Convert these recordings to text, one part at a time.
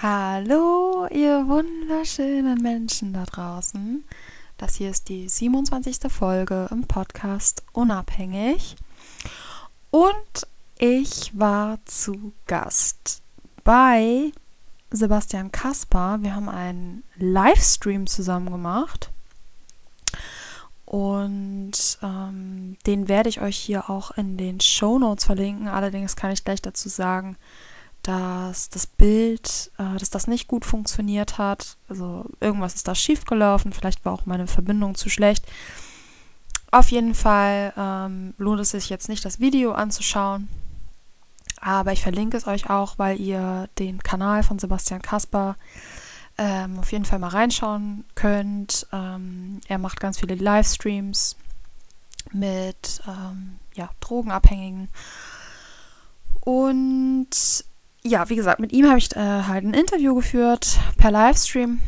Hallo, ihr wunderschönen Menschen da draußen. Das hier ist die 27. Folge im Podcast Unabhängig. Und ich war zu Gast bei Sebastian Kaspar. Wir haben einen Livestream zusammen gemacht. Und ähm, den werde ich euch hier auch in den Show Notes verlinken. Allerdings kann ich gleich dazu sagen, dass das Bild, äh, dass das nicht gut funktioniert hat. Also irgendwas ist da schief gelaufen, vielleicht war auch meine Verbindung zu schlecht. Auf jeden Fall ähm, lohnt es sich jetzt nicht, das Video anzuschauen. Aber ich verlinke es euch auch, weil ihr den Kanal von Sebastian Kasper ähm, auf jeden Fall mal reinschauen könnt. Ähm, er macht ganz viele Livestreams mit ähm, ja, Drogenabhängigen. Und ja, wie gesagt, mit ihm habe ich äh, halt ein Interview geführt per Livestream.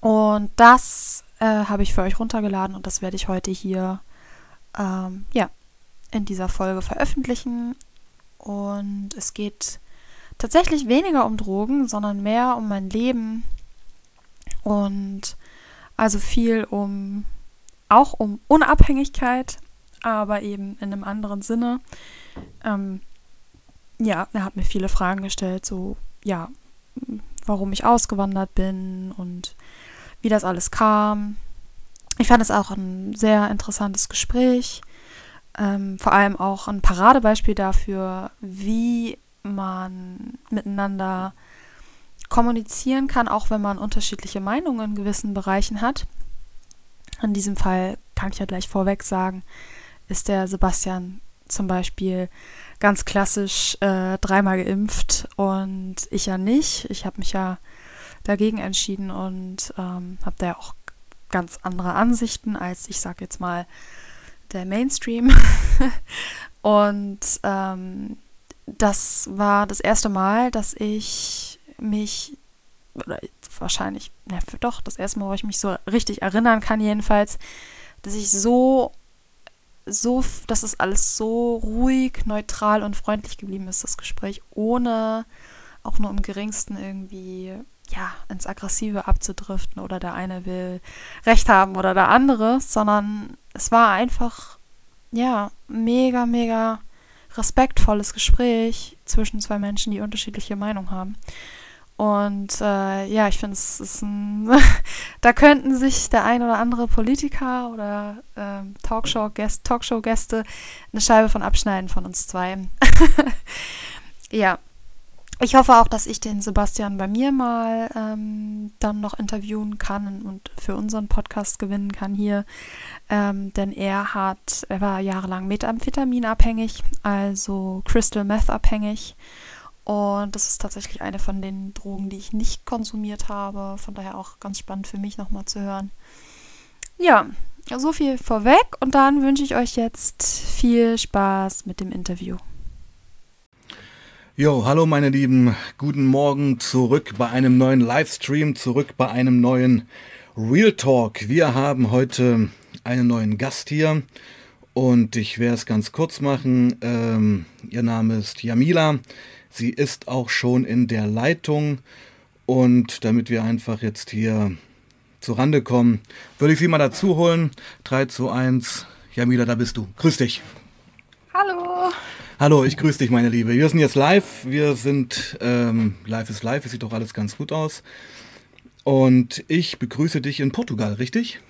Und das äh, habe ich für euch runtergeladen und das werde ich heute hier ähm, ja, in dieser Folge veröffentlichen. Und es geht tatsächlich weniger um Drogen, sondern mehr um mein Leben. Und also viel um auch um Unabhängigkeit, aber eben in einem anderen Sinne. Ähm, ja, er hat mir viele Fragen gestellt, so, ja, warum ich ausgewandert bin und wie das alles kam. Ich fand es auch ein sehr interessantes Gespräch. Ähm, vor allem auch ein Paradebeispiel dafür, wie man miteinander kommunizieren kann, auch wenn man unterschiedliche Meinungen in gewissen Bereichen hat. In diesem Fall kann ich ja gleich vorweg sagen, ist der Sebastian zum Beispiel ganz klassisch äh, dreimal geimpft und ich ja nicht. Ich habe mich ja dagegen entschieden und ähm, habe da ja auch ganz andere Ansichten als ich sage jetzt mal der Mainstream. und ähm, das war das erste Mal, dass ich mich oder wahrscheinlich, ne, doch, das erste Mal, wo ich mich so richtig erinnern kann, jedenfalls, dass ich so so, dass es alles so ruhig, neutral und freundlich geblieben ist, das Gespräch, ohne auch nur im geringsten irgendwie ja, ins Aggressive abzudriften oder der eine will Recht haben oder der andere, sondern es war einfach, ja, mega, mega respektvolles Gespräch zwischen zwei Menschen, die unterschiedliche Meinungen haben. Und äh, ja, ich finde, es ist ein. da könnten sich der ein oder andere Politiker oder ähm, Talkshow-Gäste Talkshow eine Scheibe von abschneiden von uns zwei. ja. Ich hoffe auch, dass ich den Sebastian bei mir mal ähm, dann noch interviewen kann und für unseren Podcast gewinnen kann hier. Ähm, denn er hat, er war jahrelang Methamphetaminabhängig, also Crystal Meth abhängig und das ist tatsächlich eine von den Drogen, die ich nicht konsumiert habe. Von daher auch ganz spannend für mich nochmal zu hören. Ja, so viel vorweg und dann wünsche ich euch jetzt viel Spaß mit dem Interview. Jo, hallo meine Lieben, guten Morgen zurück bei einem neuen Livestream, zurück bei einem neuen Real Talk. Wir haben heute einen neuen Gast hier und ich werde es ganz kurz machen. Ähm, ihr Name ist Jamila. Sie ist auch schon in der Leitung und damit wir einfach jetzt hier zu Rande kommen, würde ich Sie mal dazu holen. 3 zu 1. Jamila, da bist du. Grüß dich. Hallo. Hallo, ich grüße dich, meine Liebe. Wir sind jetzt live. Wir sind, ähm, live ist live. Es sieht doch alles ganz gut aus. Und ich begrüße dich in Portugal, richtig?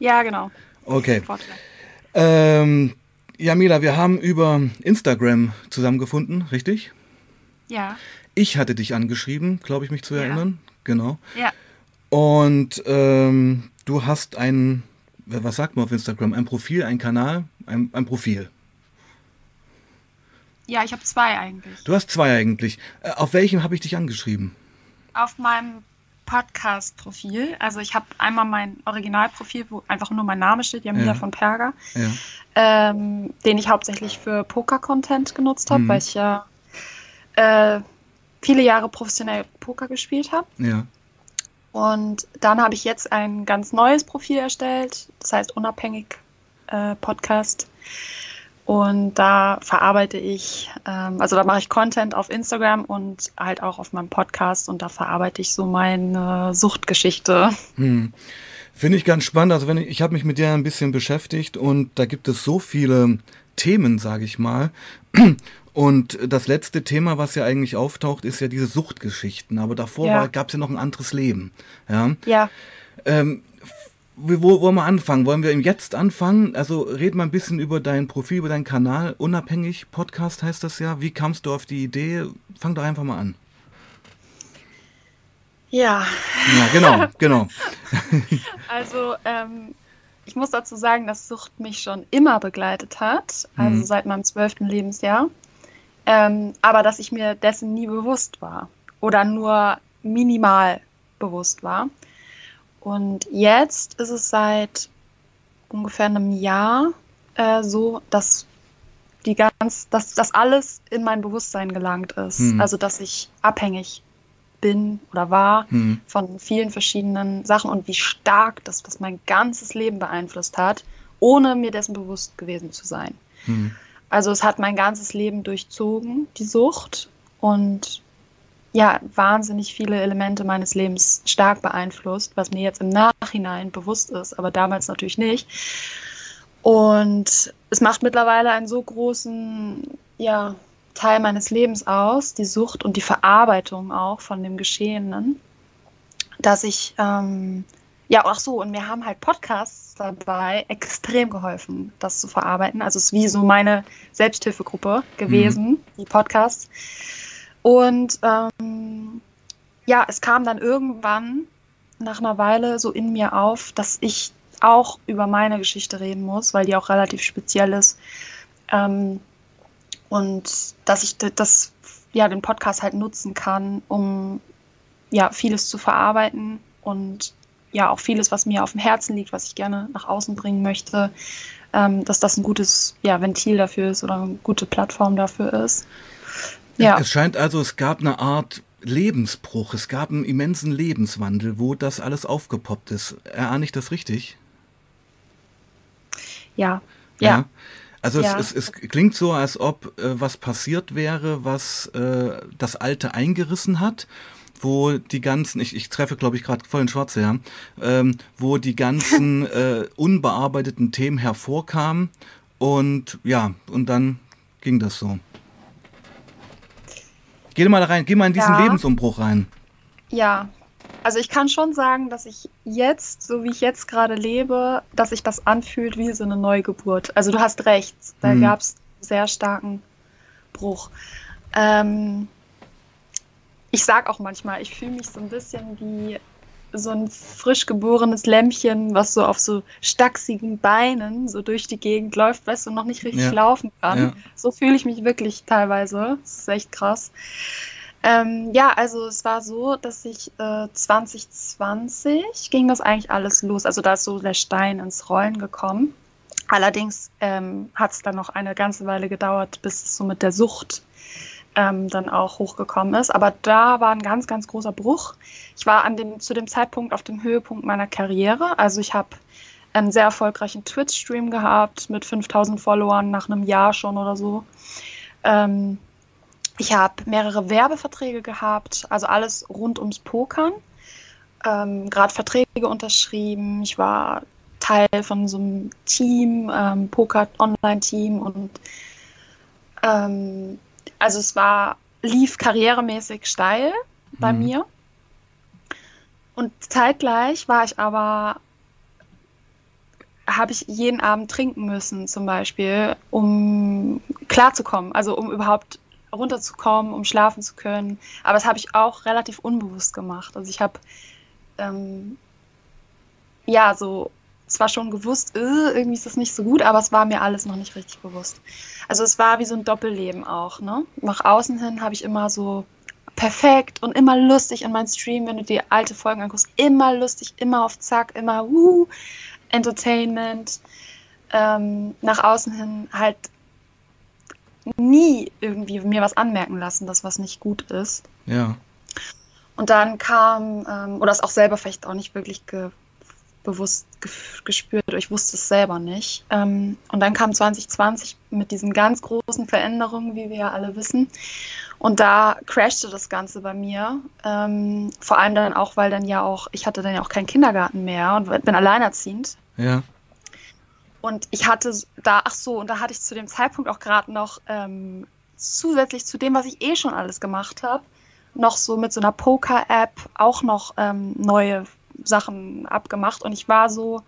Ja, genau. Okay. Ähm, Jamila, wir haben über Instagram zusammengefunden, richtig? Ja. Ich hatte dich angeschrieben, glaube ich, mich zu erinnern. Ja. Genau. Ja. Und ähm, du hast ein, was sagt man auf Instagram? Ein Profil, ein Kanal, ein, ein Profil. Ja, ich habe zwei eigentlich. Du hast zwei eigentlich. Äh, auf welchem habe ich dich angeschrieben? Auf meinem Podcast-Profil. Also ich habe einmal mein Originalprofil, wo einfach nur mein Name steht, Jamila ja. von Perger, ja. ähm, den ich hauptsächlich für Poker-Content genutzt habe, mhm. weil ich ja äh, viele Jahre professionell Poker gespielt habe. Ja. Und dann habe ich jetzt ein ganz neues Profil erstellt, das heißt Unabhängig äh, Podcast. Und da verarbeite ich, ähm, also da mache ich Content auf Instagram und halt auch auf meinem Podcast und da verarbeite ich so meine Suchtgeschichte. Hm. Finde ich ganz spannend. Also wenn ich, ich habe mich mit der ein bisschen beschäftigt und da gibt es so viele Themen, sage ich mal. Und das letzte Thema, was ja eigentlich auftaucht, ist ja diese Suchtgeschichten. Aber davor ja. gab es ja noch ein anderes Leben. Ja. ja. Ähm, wo wollen wir anfangen? Wollen wir Jetzt anfangen? Also red mal ein bisschen über dein Profil, über deinen Kanal. Unabhängig Podcast heißt das ja. Wie kamst du auf die Idee? Fang doch einfach mal an. Ja. Ja, genau, genau. also ähm, ich muss dazu sagen, dass Sucht mich schon immer begleitet hat, also mhm. seit meinem zwölften Lebensjahr. Ähm, aber dass ich mir dessen nie bewusst war oder nur minimal bewusst war. Und jetzt ist es seit ungefähr einem Jahr äh, so, dass die ganz, dass das alles in mein Bewusstsein gelangt ist. Hm. Also dass ich abhängig bin oder war hm. von vielen verschiedenen Sachen und wie stark das, das mein ganzes Leben beeinflusst hat, ohne mir dessen bewusst gewesen zu sein. Hm. Also es hat mein ganzes Leben durchzogen, die Sucht. Und ja, wahnsinnig viele Elemente meines Lebens stark beeinflusst, was mir jetzt im Nachhinein bewusst ist, aber damals natürlich nicht. Und es macht mittlerweile einen so großen ja, Teil meines Lebens aus, die Sucht und die Verarbeitung auch von dem Geschehenen, dass ich, ähm, ja, ach so, und mir haben halt Podcasts dabei extrem geholfen, das zu verarbeiten. Also es ist wie so meine Selbsthilfegruppe gewesen, mhm. die Podcasts und ähm, ja, es kam dann irgendwann nach einer Weile so in mir auf, dass ich auch über meine Geschichte reden muss, weil die auch relativ speziell ist. Ähm, und dass ich das, ja, den Podcast halt nutzen kann, um ja, vieles zu verarbeiten und ja, auch vieles, was mir auf dem Herzen liegt, was ich gerne nach außen bringen möchte, ähm, dass das ein gutes ja, Ventil dafür ist oder eine gute Plattform dafür ist. Ja. Es scheint also, es gab eine Art Lebensbruch, es gab einen immensen Lebenswandel, wo das alles aufgepoppt ist. Erahne ich das richtig? Ja. Ja. ja. Also ja. Es, es, es, klingt so, als ob äh, was passiert wäre, was äh, das Alte eingerissen hat, wo die ganzen, ich, ich treffe glaube ich gerade voll in Schwarze, ja, ähm, wo die ganzen äh, unbearbeiteten Themen hervorkamen und ja, und dann ging das so. Geh mal da rein, geh mal in diesen ja. Lebensumbruch rein. Ja, also ich kann schon sagen, dass ich jetzt, so wie ich jetzt gerade lebe, dass sich das anfühlt wie so eine Neugeburt. Also du hast recht, da mhm. gab es sehr starken Bruch. Ähm, ich sag auch manchmal, ich fühle mich so ein bisschen wie so ein frisch geborenes Lämmchen, was so auf so stachsigen Beinen so durch die Gegend läuft, weißt du, noch nicht richtig ja. laufen kann. Ja. So fühle ich mich wirklich teilweise. Das ist echt krass. Ähm, ja, also es war so, dass ich äh, 2020 ging das eigentlich alles los. Also da ist so der Stein ins Rollen gekommen. Allerdings ähm, hat es dann noch eine ganze Weile gedauert, bis es so mit der Sucht ähm, dann auch hochgekommen ist. Aber da war ein ganz, ganz großer Bruch. Ich war an dem, zu dem Zeitpunkt auf dem Höhepunkt meiner Karriere. Also ich habe einen sehr erfolgreichen Twitch-Stream gehabt mit 5000 Followern nach einem Jahr schon oder so. Ähm, ich habe mehrere Werbeverträge gehabt, also alles rund ums Pokern. Ähm, Gerade Verträge unterschrieben. Ich war Teil von so einem Team, ähm, Poker-Online-Team und ähm, also es war, lief karrieremäßig steil bei mhm. mir. Und zeitgleich war ich aber, habe ich jeden Abend trinken müssen, zum Beispiel, um klarzukommen, also um überhaupt runterzukommen, um schlafen zu können. Aber das habe ich auch relativ unbewusst gemacht. Also ich habe ähm, ja so zwar schon gewusst, äh, irgendwie ist das nicht so gut, aber es war mir alles noch nicht richtig bewusst. Also es war wie so ein Doppelleben auch. Ne? Nach außen hin habe ich immer so perfekt und immer lustig in meinem Stream, wenn du dir alte Folgen anguckst, immer lustig, immer auf Zack, immer uh, Entertainment. Ähm, nach außen hin halt nie irgendwie mir was anmerken lassen, dass was nicht gut ist. Ja. Und dann kam, ähm, oder es auch selber vielleicht auch nicht wirklich ge bewusst gespürt. Ich wusste es selber nicht. Ähm, und dann kam 2020 mit diesen ganz großen Veränderungen, wie wir ja alle wissen. Und da crashte das Ganze bei mir. Ähm, vor allem dann auch, weil dann ja auch, ich hatte dann ja auch keinen Kindergarten mehr und bin alleinerziehend. Ja. Und ich hatte da, ach so, und da hatte ich zu dem Zeitpunkt auch gerade noch ähm, zusätzlich zu dem, was ich eh schon alles gemacht habe, noch so mit so einer Poker-App auch noch ähm, neue Sachen abgemacht. Und ich war so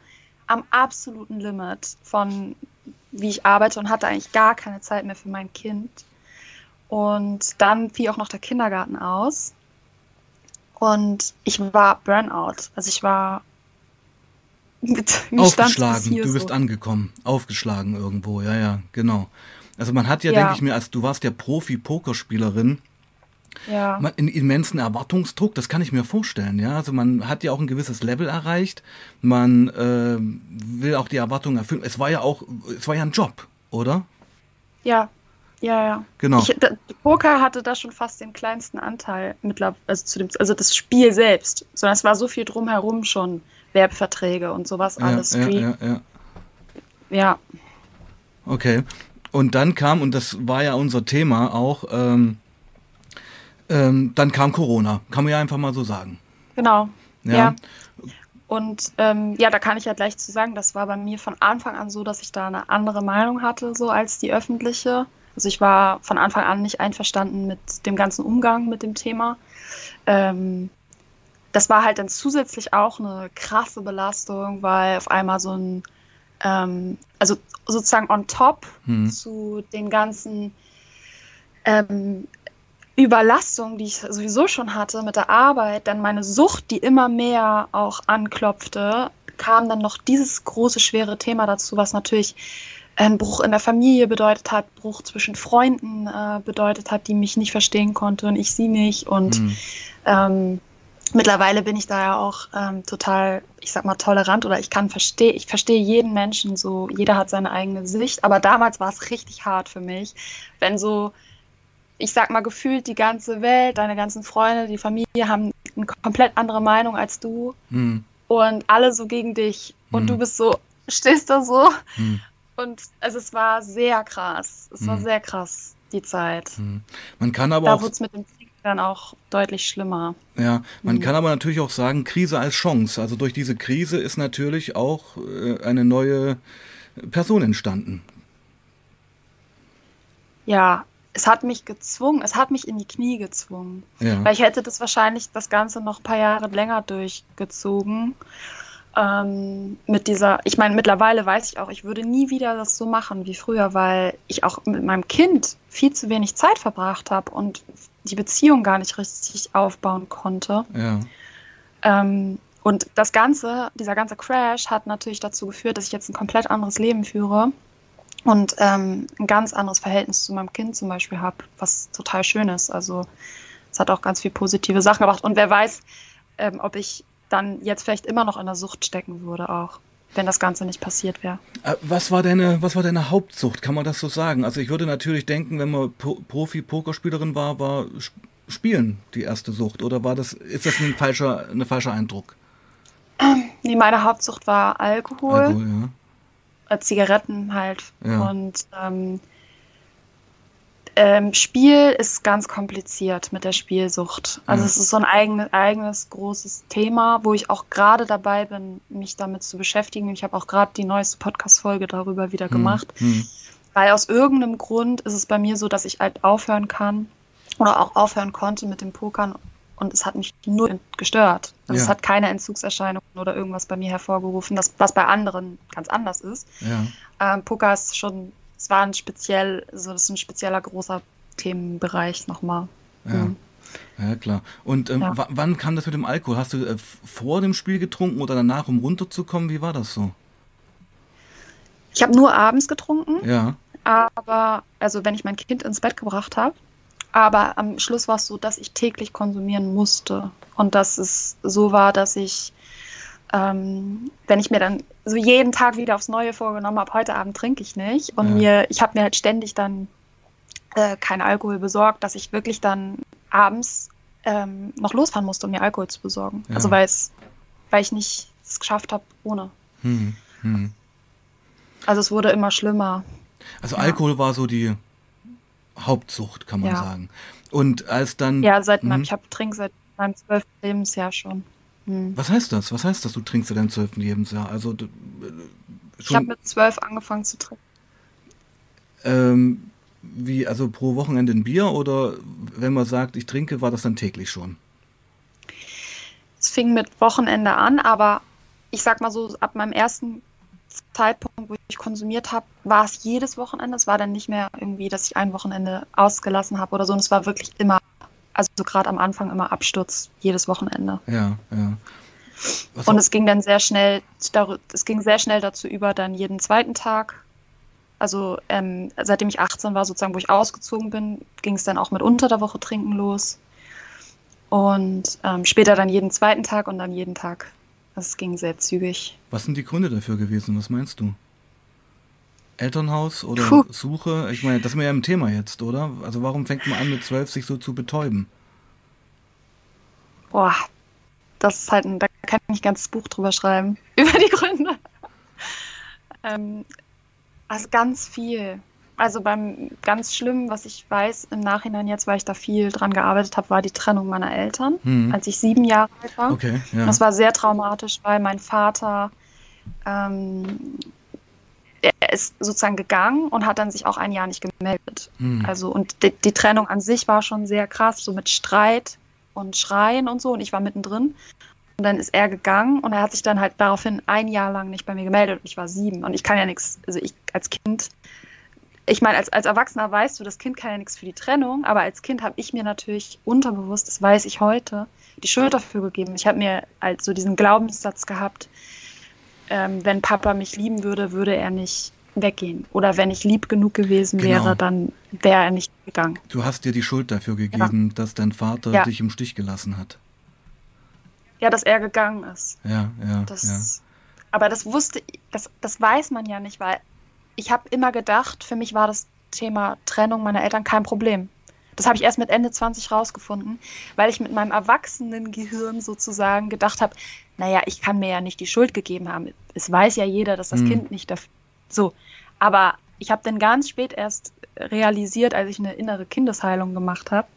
am absoluten Limit von, wie ich arbeite und hatte eigentlich gar keine Zeit mehr für mein Kind. Und dann fiel auch noch der Kindergarten aus. Und ich war Burnout. Also ich war mit Aufgeschlagen, du bist so. angekommen. Aufgeschlagen irgendwo, ja, ja, genau. Also man hat ja, ja. denke ich mir, als du warst ja Profi-Pokerspielerin, ja. Man, einen immensen Erwartungsdruck, das kann ich mir vorstellen, ja. Also man hat ja auch ein gewisses Level erreicht, man äh, will auch die Erwartungen erfüllen. Es war ja auch, es war ja ein Job, oder? Ja, ja, ja. Genau. Ich, da, Poker hatte da schon fast den kleinsten Anteil mittlerweile, also zu dem, also das Spiel selbst, sondern es war so viel drumherum schon, Werbeverträge und sowas ja, alles. Ja, ja, ja. ja. Okay. Und dann kam, und das war ja unser Thema auch, ähm, ähm, dann kam Corona, kann man ja einfach mal so sagen. Genau. Ja. ja. Und ähm, ja, da kann ich ja gleich zu sagen, das war bei mir von Anfang an so, dass ich da eine andere Meinung hatte, so als die öffentliche. Also ich war von Anfang an nicht einverstanden mit dem ganzen Umgang mit dem Thema. Ähm, das war halt dann zusätzlich auch eine krasse Belastung, weil auf einmal so ein, ähm, also sozusagen on top hm. zu den ganzen ähm, Überlastung, die ich sowieso schon hatte mit der Arbeit, dann meine Sucht, die immer mehr auch anklopfte, kam dann noch dieses große, schwere Thema dazu, was natürlich ein Bruch in der Familie bedeutet hat, Bruch zwischen Freunden äh, bedeutet hat, die mich nicht verstehen konnte und ich sie nicht. Und mhm. ähm, mittlerweile bin ich da ja auch ähm, total, ich sag mal, tolerant oder ich kann verstehen, ich verstehe jeden Menschen so, jeder hat seine eigene Sicht, aber damals war es richtig hart für mich, wenn so ich sag mal, gefühlt die ganze Welt, deine ganzen Freunde, die Familie haben eine komplett andere Meinung als du hm. und alle so gegen dich und hm. du bist so, stehst da so hm. und also es war sehr krass, es war hm. sehr krass, die Zeit. Hm. Man kann aber da auch... wurde es mit dem Krieg dann auch deutlich schlimmer. Ja, man hm. kann aber natürlich auch sagen, Krise als Chance. Also durch diese Krise ist natürlich auch äh, eine neue Person entstanden. Ja, es hat mich gezwungen, es hat mich in die Knie gezwungen. Ja. Weil ich hätte das wahrscheinlich das Ganze noch ein paar Jahre länger durchgezogen. Ähm, mit dieser, ich meine, mittlerweile weiß ich auch, ich würde nie wieder das so machen wie früher, weil ich auch mit meinem Kind viel zu wenig Zeit verbracht habe und die Beziehung gar nicht richtig aufbauen konnte. Ja. Ähm, und das Ganze, dieser ganze Crash hat natürlich dazu geführt, dass ich jetzt ein komplett anderes Leben führe und ähm, ein ganz anderes Verhältnis zu meinem Kind zum Beispiel habe, was total schön ist. Also es hat auch ganz viele positive Sachen gebracht. Und wer weiß, ähm, ob ich dann jetzt vielleicht immer noch in der Sucht stecken würde auch, wenn das Ganze nicht passiert wäre. Äh, was war deine, was war deine Hauptsucht? Kann man das so sagen? Also ich würde natürlich denken, wenn man Profi-Pokerspielerin war, war Spielen die erste Sucht. Oder war das, ist das ein falscher, ein falscher Eindruck? Nee, meine Hauptsucht war Alkohol. Alkohol ja. Äh, Zigaretten halt. Ja. Und ähm, ähm, Spiel ist ganz kompliziert mit der Spielsucht. Also ja. es ist so ein eigenes, eigenes großes Thema, wo ich auch gerade dabei bin, mich damit zu beschäftigen. Ich habe auch gerade die neueste Podcast-Folge darüber wieder hm, gemacht. Hm. Weil aus irgendeinem Grund ist es bei mir so, dass ich halt aufhören kann oder auch aufhören konnte mit dem Pokern und es hat mich nur gestört. Also ja. es hat keine Entzugserscheinungen oder irgendwas bei mir hervorgerufen, das, was bei anderen ganz anders ist. Ja. Ähm, Poker ist schon, es war ein speziell, so das ist ein spezieller großer Themenbereich nochmal. Ja. Mhm. Ja, klar. Und ähm, ja. wann kam das mit dem Alkohol? Hast du äh, vor dem Spiel getrunken oder danach, um runterzukommen? Wie war das so? Ich habe nur abends getrunken. Ja. Aber, also wenn ich mein Kind ins Bett gebracht habe, aber am Schluss war es so, dass ich täglich konsumieren musste. Und dass es so war, dass ich, ähm, wenn ich mir dann so jeden Tag wieder aufs Neue vorgenommen habe, heute Abend trinke ich nicht. Und ja. mir, ich habe mir halt ständig dann äh, keinen Alkohol besorgt, dass ich wirklich dann abends ähm, noch losfahren musste, um mir Alkohol zu besorgen. Ja. Also weil es, weil ich nicht es geschafft habe ohne. Hm, hm. Also es wurde immer schlimmer. Also Ja. Alkohol war so die Hauptsucht, kann man Ja. sagen. Und als dann. Ja, seit meinem, Mhm. ich habe trinke seit meinem zwölften Lebensjahr schon. Hm. Was heißt das? Was heißt das, du trinkst in deinem zwölften Lebensjahr? Also äh, Ich schon habe mit zwölf angefangen zu trinken. ähm, wie, also pro Wochenende ein Bier oder wenn man sagt, ich trinke, war das dann täglich schon? Es fing mit Wochenende an, aber ich sag mal so, ab meinem ersten Zeitpunkt, wo ich konsumiert habe, war es jedes Wochenende. Es war dann nicht mehr irgendwie, dass ich ein Wochenende ausgelassen habe oder so. Und es war wirklich immer, also gerade am Anfang immer Absturz, jedes Wochenende. Ja, ja. Was Und es ging dann sehr schnell, es ging sehr schnell dazu über, dann jeden zweiten Tag. Also ähm, seitdem ich 18 war, sozusagen, wo ich ausgezogen bin, ging es dann auch mit unter der Woche trinken los. Und ähm, später dann jeden zweiten Tag und dann jeden Tag. Das ging sehr zügig. was sind die Gründe dafür gewesen? Was meinst du? Elternhaus oder Puh. Suche? Ich meine, das ist mir ja im Thema jetzt, oder? Also warum fängt man an mit zwölf sich so zu betäuben? Boah, das ist halt ein, da kann ich ein ganzes Buch drüber schreiben, über die Gründe. ähm, also ganz viel. Also beim ganz schlimm, was ich weiß im Nachhinein jetzt, weil ich da viel dran gearbeitet habe, war die Trennung meiner Eltern, Hm. als ich sieben Jahre alt war. Okay, ja. Das war sehr traumatisch, weil mein Vater ähm, er ist sozusagen gegangen und hat dann sich auch ein Jahr nicht gemeldet. Hm. Also und die, die Trennung an sich war schon sehr krass, so mit Streit und Schreien und so. Und ich war mittendrin. Und dann ist er gegangen und er hat sich dann halt daraufhin ein Jahr lang nicht bei mir gemeldet. Und ich war sieben. Und ich kann ja nichts, also ich als Kind, ich meine, als, als Erwachsener weißt du, das Kind kann ja nichts für die Trennung, aber als Kind habe ich mir natürlich unterbewusst, das weiß ich heute, die Schuld dafür gegeben. Ich habe mir halt so diesen Glaubenssatz gehabt, ähm, wenn Papa mich lieben würde, würde er nicht weggehen. Oder wenn ich lieb genug gewesen Genau. wäre, dann wäre er nicht gegangen. Du hast dir die Schuld dafür gegeben, dass dein Vater Ja. dich im Stich gelassen hat. Ja, dass er gegangen ist. Ja, ja, Das, ja. Aber das wusste, das, das weiß man ja nicht, weil ich habe immer gedacht, für mich war das Thema Trennung meiner Eltern kein Problem. Das habe ich erst mit Ende 20 rausgefunden, weil ich mit meinem erwachsenen Gehirn sozusagen gedacht habe, naja, ich kann mir ja nicht die Schuld gegeben haben. Es weiß ja jeder, dass das Mhm. Kind nicht dafür. So. Aber ich habe dann ganz spät erst realisiert, als ich eine innere Kindesheilung gemacht habe,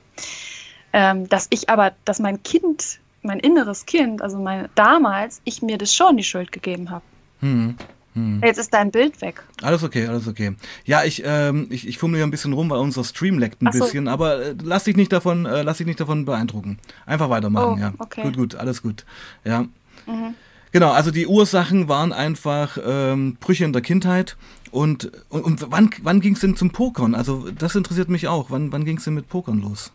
ähm, dass ich aber, dass mein Kind, mein inneres Kind, also mein, damals, ich mir das schon die Schuld gegeben habe. Hm. Hm. Jetzt ist dein Bild weg. Alles okay, alles okay. Ja, ich, ähm, ich, ich fummel hier ein bisschen rum, weil unser Stream leckt ein so. bisschen, aber äh, lass dich nicht davon, äh, lass dich nicht davon beeindrucken. Einfach weitermachen, Oh, ja. okay. Gut, gut, alles gut. Ja. Mhm. Genau, also die Ursachen waren einfach ähm, Brüche in der Kindheit. Und, und, und wann, wann ging es denn zum Pokern? Also das interessiert mich auch. Wann, wann ging es denn mit Pokern los?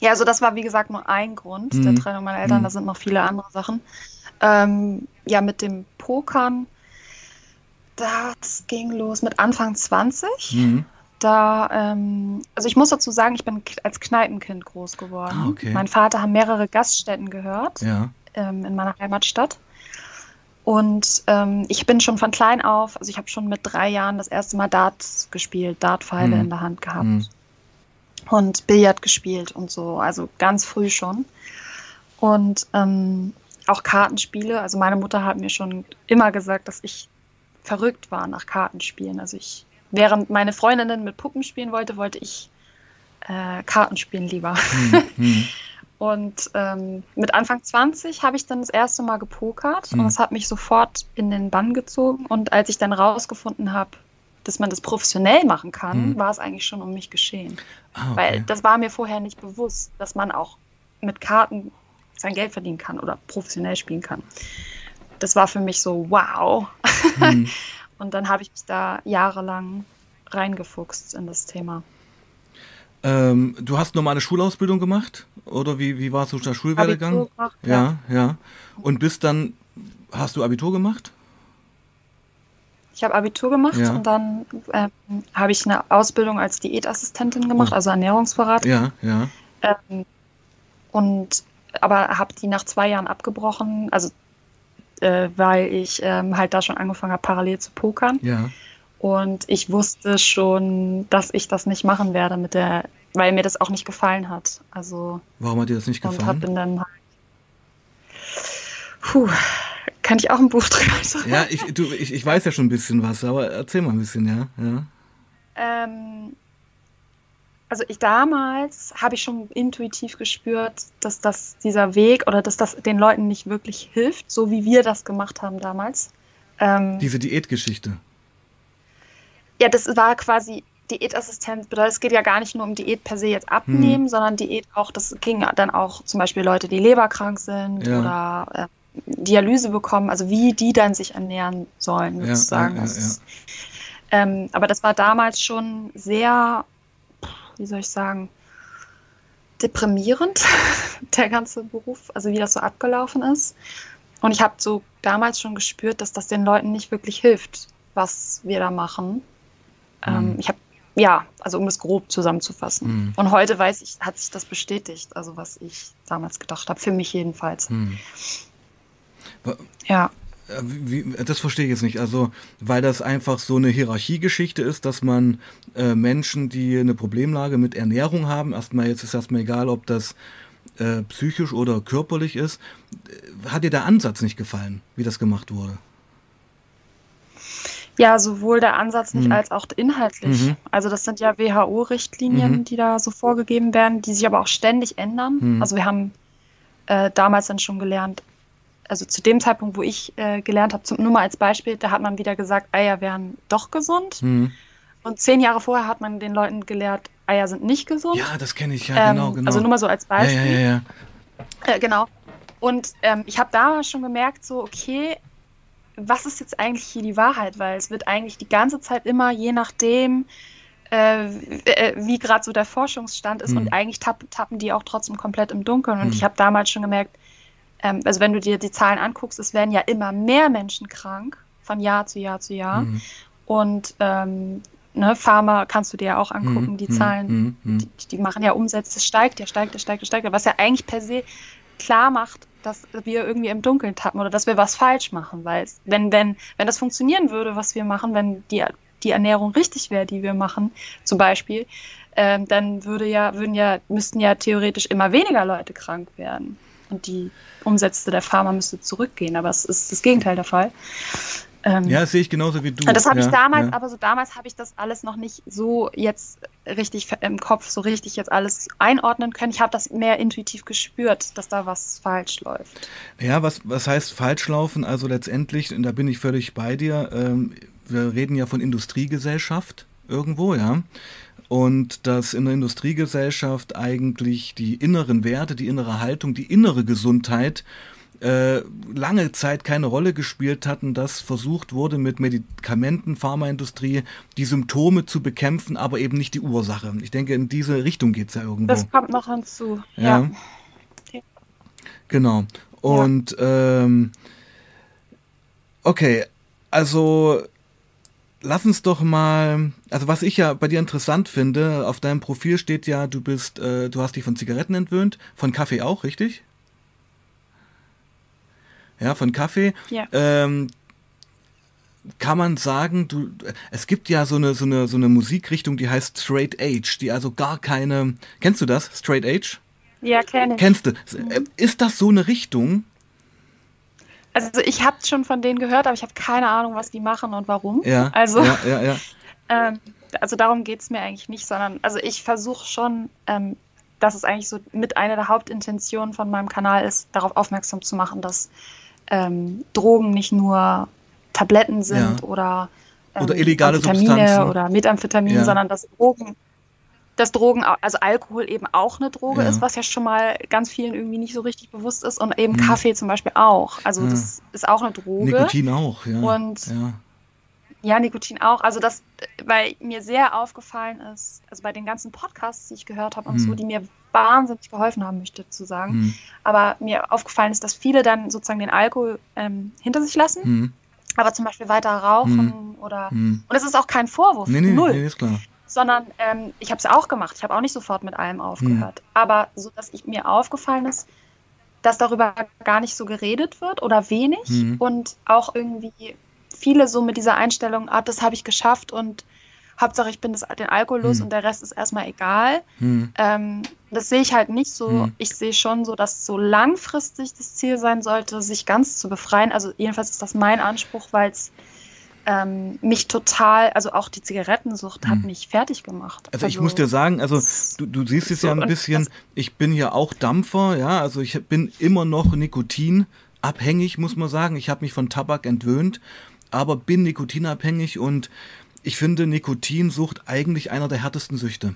Ja, also das war wie gesagt nur ein Grund Mhm. der Trennung meiner Eltern. Mhm. Da sind noch viele andere Sachen. Ähm, ja, mit dem Pokern, das ging los mit Anfang 20. Mhm. Da, ähm, also ich muss dazu sagen, ich bin als Kneipenkind groß geworden. Ah, okay. Mein Vater hat mehrere Gaststätten gehört Ja. ähm, in meiner Heimatstadt. Und ähm, ich bin schon von klein auf, also ich habe schon mit drei Jahren das erste Mal Darts gespielt, Dartpfeile Mhm. in der Hand gehabt Mhm. und Billard gespielt und so, also ganz früh schon. Und ähm, auch Kartenspiele. Also meine Mutter hat mir schon immer gesagt, dass ich verrückt war nach Kartenspielen. Also ich, während meine Freundinnen mit Puppen spielen wollte, wollte ich äh, Karten spielen lieber. Mhm. Und ähm, mit Anfang 20 habe ich dann das erste Mal gepokert Mhm. und es hat mich sofort in den Bann gezogen. Und als ich dann rausgefunden habe, dass man das professionell machen kann, Mhm. war es eigentlich schon um mich geschehen. Ah, Weil okay. das war mir vorher nicht bewusst, dass man auch mit Karten sein Geld verdienen kann oder professionell spielen kann. Das war für mich so, wow. Mhm. Und dann habe ich mich da jahrelang reingefuchst in das Thema. Ähm, du hast normale Schulausbildung gemacht? Oder wie, wie war so der Schulwerdegang? Abitur gemacht, ja, ja. Und bist dann, hast du Abitur gemacht? Ich habe Abitur gemacht Ja. und dann ähm, habe ich eine Ausbildung als Diätassistentin gemacht, Oh. also Ernährungsberatung. Ja, ja. Ähm, und aber habe die nach zwei Jahren abgebrochen, also äh, weil ich ähm, halt da schon angefangen habe, parallel zu pokern. Ja. Und ich wusste schon, dass ich das nicht machen werde mit der, weil mir das auch nicht gefallen hat. Also Warum hat dir das nicht und hab gefallen? bin dann halt. Puh, kann ich auch ein Buch drüber schreiben? Ja, ich, du, ich, ich weiß ja schon ein bisschen was, aber erzähl mal ein bisschen, ja. ja. Ähm, also ich damals habe ich schon intuitiv gespürt, dass das dieser Weg oder dass das den Leuten nicht wirklich hilft, so wie wir das gemacht haben damals. Ähm, Diese Diätgeschichte. Ja, das war quasi Diätassistenz. Bedeutet, es geht ja gar nicht nur um Diät per se jetzt abnehmen, hm. sondern Diät auch, das ging dann auch zum Beispiel Leute, die leberkrank sind ja. oder äh, Dialyse bekommen, also wie die dann sich ernähren sollen, sozusagen. Ja, ja, ja, ähm, aber das war damals schon sehr, wie soll ich sagen, deprimierend, der ganze Beruf, also wie das so abgelaufen ist. Und ich habe so damals schon gespürt, dass das den Leuten nicht wirklich hilft, was wir da machen. Ähm, mhm. ich habe, ja, also um es grob zusammenzufassen. Mhm. Und heute weiß ich, hat sich das bestätigt, also was ich damals gedacht habe, für mich jedenfalls. Mhm. Ja. Äh, wie, das verstehe ich jetzt nicht. Also, weil das einfach so eine Hierarchiegeschichte ist, dass man äh, Menschen, die eine Problemlage mit Ernährung haben, erstmal jetzt ist erstmal egal, ob das äh, psychisch oder körperlich ist. Äh, hat dir der Ansatz nicht gefallen, wie das gemacht wurde? Ja, sowohl der Ansatz nicht mhm. als auch inhaltlich. Mhm. Also das sind ja WHO-Richtlinien, mhm. die da so vorgegeben werden, die sich aber auch ständig ändern. Mhm. Also wir haben äh, damals dann schon gelernt, also zu dem Zeitpunkt, wo ich äh, gelernt habe, nur mal als Beispiel, da hat man wieder gesagt, Eier wären doch gesund. Mhm. Und zehn Jahre vorher hat man den Leuten gelehrt, Eier sind nicht gesund. Ja, das kenne ich, ja, ähm, genau, genau. Also nur mal so als Beispiel. Ja, ja, ja. Äh, genau. Und ähm, ich habe damals schon gemerkt, so, okay, was ist jetzt eigentlich hier die Wahrheit? Weil es wird eigentlich die ganze Zeit immer, je nachdem, äh, äh wie gerade so der Forschungsstand ist, mhm. und eigentlich tapp, tappen die auch trotzdem komplett im Dunkeln. Und mhm. ich habe damals schon gemerkt, ähm, also wenn du dir die Zahlen anguckst, es werden ja immer mehr Menschen krank von Jahr zu Jahr zu Jahr. Mhm. Und ähm, ne, Pharma kannst du dir ja auch angucken, mhm. die mhm. Zahlen, mhm. mhm. die, die, machen ja Umsätze, es steigt, ja, steigt, ja, steigt, ja, steigt, was ja eigentlich per se klar macht, dass wir irgendwie im Dunkeln tappen oder dass wir was falsch machen, weil wenn, wenn, wenn das funktionieren würde, was wir machen, wenn die, die Ernährung richtig wäre, die wir machen, zum Beispiel, ähm, dann würde ja, würden ja, müssten ja theoretisch immer weniger Leute krank werden und die Umsätze der Pharma müsste zurückgehen, aber es ist das Gegenteil der Fall. Ähm, ja, das sehe ich genauso wie du. Das habe ja, ich damals, ja. aber so damals habe ich das alles noch nicht so jetzt richtig im Kopf, so richtig jetzt alles einordnen können. Ich habe das mehr intuitiv gespürt, dass da was falsch läuft. Ja, was, was heißt falsch laufen? Also letztendlich, und da bin ich völlig bei dir, ähm, wir reden ja von Industriegesellschaft irgendwo, ja und dass in der Industriegesellschaft eigentlich die inneren Werte, die innere Haltung, die innere Gesundheit äh, lange Zeit keine Rolle gespielt hatten, dass versucht wurde, mit Medikamenten, Pharmaindustrie die Symptome zu bekämpfen, aber eben nicht die Ursache. Ich denke, in diese Richtung geht es ja irgendwo. Das kommt noch hinzu. Ja. ja. Genau. Und ja. ähm, okay, also lass uns doch mal, also was ich ja bei dir interessant finde, auf deinem Profil steht ja, du bist, äh, du hast dich von Zigaretten entwöhnt, von Kaffee auch, richtig? Ja, von Kaffee. Ja. Ähm, kann man sagen, du, es gibt ja so eine, so eine, so eine Musikrichtung, die heißt Straight Age, die also gar keine, kennst du das? Straight Age? Ja, kenne ich. Kennst du? Ist das so eine Richtung? Also ich habe schon von denen gehört, aber ich habe keine Ahnung, was die machen und warum. Ja. Also, ja, ja, ja. ähm, also darum geht es mir eigentlich nicht, sondern also ich versuche schon, ähm, dass es eigentlich so mit einer der Hauptintentionen von meinem Kanal ist, darauf aufmerksam zu machen, dass ähm, Drogen nicht nur Tabletten sind ja. oder, oder ähm, illegale Substanzen oder Methamphetamin, sondern dass Drogen dass Drogen, also Alkohol eben auch eine Droge ja. ist, was ja schon mal ganz vielen irgendwie nicht so richtig bewusst ist und eben hm. Kaffee zum Beispiel auch. Also ja. das ist auch eine Droge. Nikotin auch, ja. Und ja. ja, Nikotin auch. Also das, weil mir sehr aufgefallen ist, also bei den ganzen Podcasts, die ich gehört habe und hm. so, die mir wahnsinnig geholfen haben, möchte ich zu sagen. Hm. Aber mir aufgefallen ist, dass viele dann sozusagen den Alkohol ähm, hinter sich lassen. Hm. Aber zum Beispiel weiter rauchen hm. oder. Hm. Und es ist auch kein Vorwurf. Nee, nee, null. Nee, ist klar sondern ähm, ich habe es auch gemacht. Ich habe auch nicht sofort mit allem aufgehört. Mhm. Aber so, dass ich, mir aufgefallen ist, dass darüber gar nicht so geredet wird oder wenig mhm. und auch irgendwie viele so mit dieser Einstellung, ah, das habe ich geschafft und Hauptsache ich bin das, den Alkohol los Hm. und der Rest ist erstmal egal. Hm. Ähm, das sehe ich halt nicht so. Hm. Ich sehe schon so, dass so langfristig das Ziel sein sollte, sich ganz zu befreien. Also jedenfalls ist das mein Anspruch, weil es ähm, mich total, also auch die Zigarettensucht hat Hm. mich fertig gemacht. Also ich muss dir sagen, also du, du siehst es so, ja ein bisschen, ich bin ja auch Dampfer, ja, also ich bin immer noch nikotinabhängig, muss man sagen. Ich habe mich von Tabak entwöhnt, aber bin nikotinabhängig und ich finde Nikotinsucht eigentlich einer der härtesten Süchte.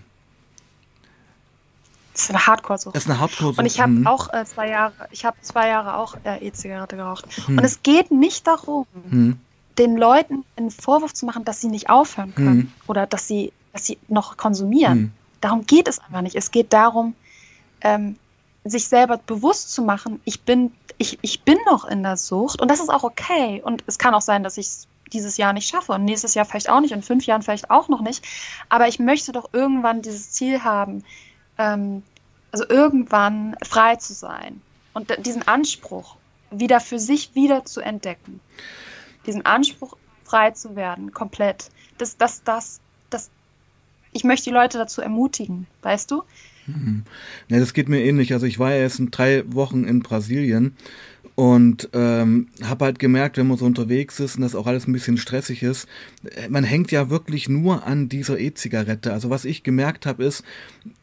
Das ist eine Hardcore-Sucht. Das ist eine Hardcore-Sucht. Und ich habe Mhm. auch äh, zwei Jahre, ich habe zwei Jahre auch äh, E-Zigarette geraucht. Hm. Und es geht nicht darum, Hm. Den Leuten einen Vorwurf zu machen, dass sie nicht aufhören können Hm. oder dass sie, dass sie noch konsumieren. Hm. Darum geht es einfach nicht. Es geht darum, ähm, sich selber bewusst zu machen, ich bin, ich, ich bin noch in der Sucht und das ist auch okay. Und es kann auch sein, dass ich es dieses Jahr nicht schaffe und nächstes Jahr vielleicht auch nicht, in fünf Jahren vielleicht auch noch nicht. Aber ich möchte doch irgendwann dieses Ziel haben, ähm, also irgendwann frei zu sein und diesen Anspruch wieder für sich wieder zu entdecken. Diesen Anspruch, frei zu werden, komplett. Das, das, das, das, ich möchte die Leute dazu ermutigen, weißt du? Ja, das geht mir ähnlich. Also ich war ja jetzt in drei Wochen in Brasilien und ähm, habe halt gemerkt, wenn man so unterwegs ist und das auch alles ein bisschen stressig ist, äh, man hängt ja wirklich nur an dieser E-Zigarette. Also was ich gemerkt habe ist,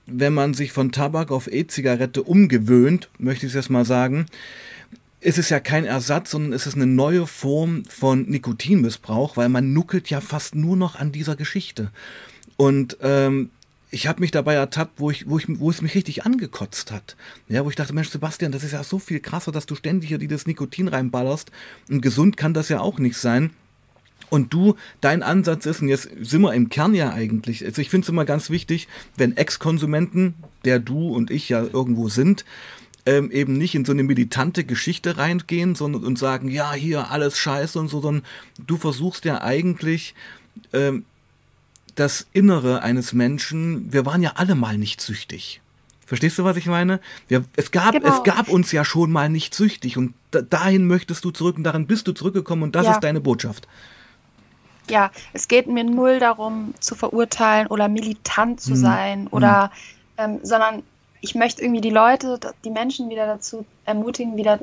wenn man sich von Tabak auf E-Zigarette umgewöhnt, möchte ich es jetzt mal sagen, ist es ja kein Ersatz, sondern es ist eine neue Form von Nikotinmissbrauch, weil man nuckelt ja fast nur noch an dieser Geschichte. Und ähm, ich habe mich dabei ertappt, wo, ich, wo, ich, wo es mich richtig angekotzt hat. Ja, wo ich dachte, Mensch, Sebastian, das ist ja so viel krasser, dass du ständig hier dieses Nikotin reinballerst. Und gesund kann das ja auch nicht sein. Und du, dein Ansatz ist, und jetzt sind wir im Kern ja eigentlich, also ich finde es immer ganz wichtig, wenn Ex-Konsumenten, der du und ich ja irgendwo sind, ähm, eben nicht in so eine militante Geschichte reingehen, sondern und sagen, ja, hier alles scheiße und so, sondern du versuchst ja eigentlich ähm, das Innere eines Menschen, wir waren ja alle mal nicht süchtig. Verstehst du, was ich meine? Wir, es, gab, Genau. es gab uns ja schon mal nicht süchtig und da, dahin möchtest du zurück und daran bist du zurückgekommen und das Ja. ist deine Botschaft. Ja, es geht mir null darum, zu verurteilen oder militant zu Mhm. sein oder, ähm, sondern ich möchte irgendwie die Leute, die Menschen wieder dazu ermutigen, wieder,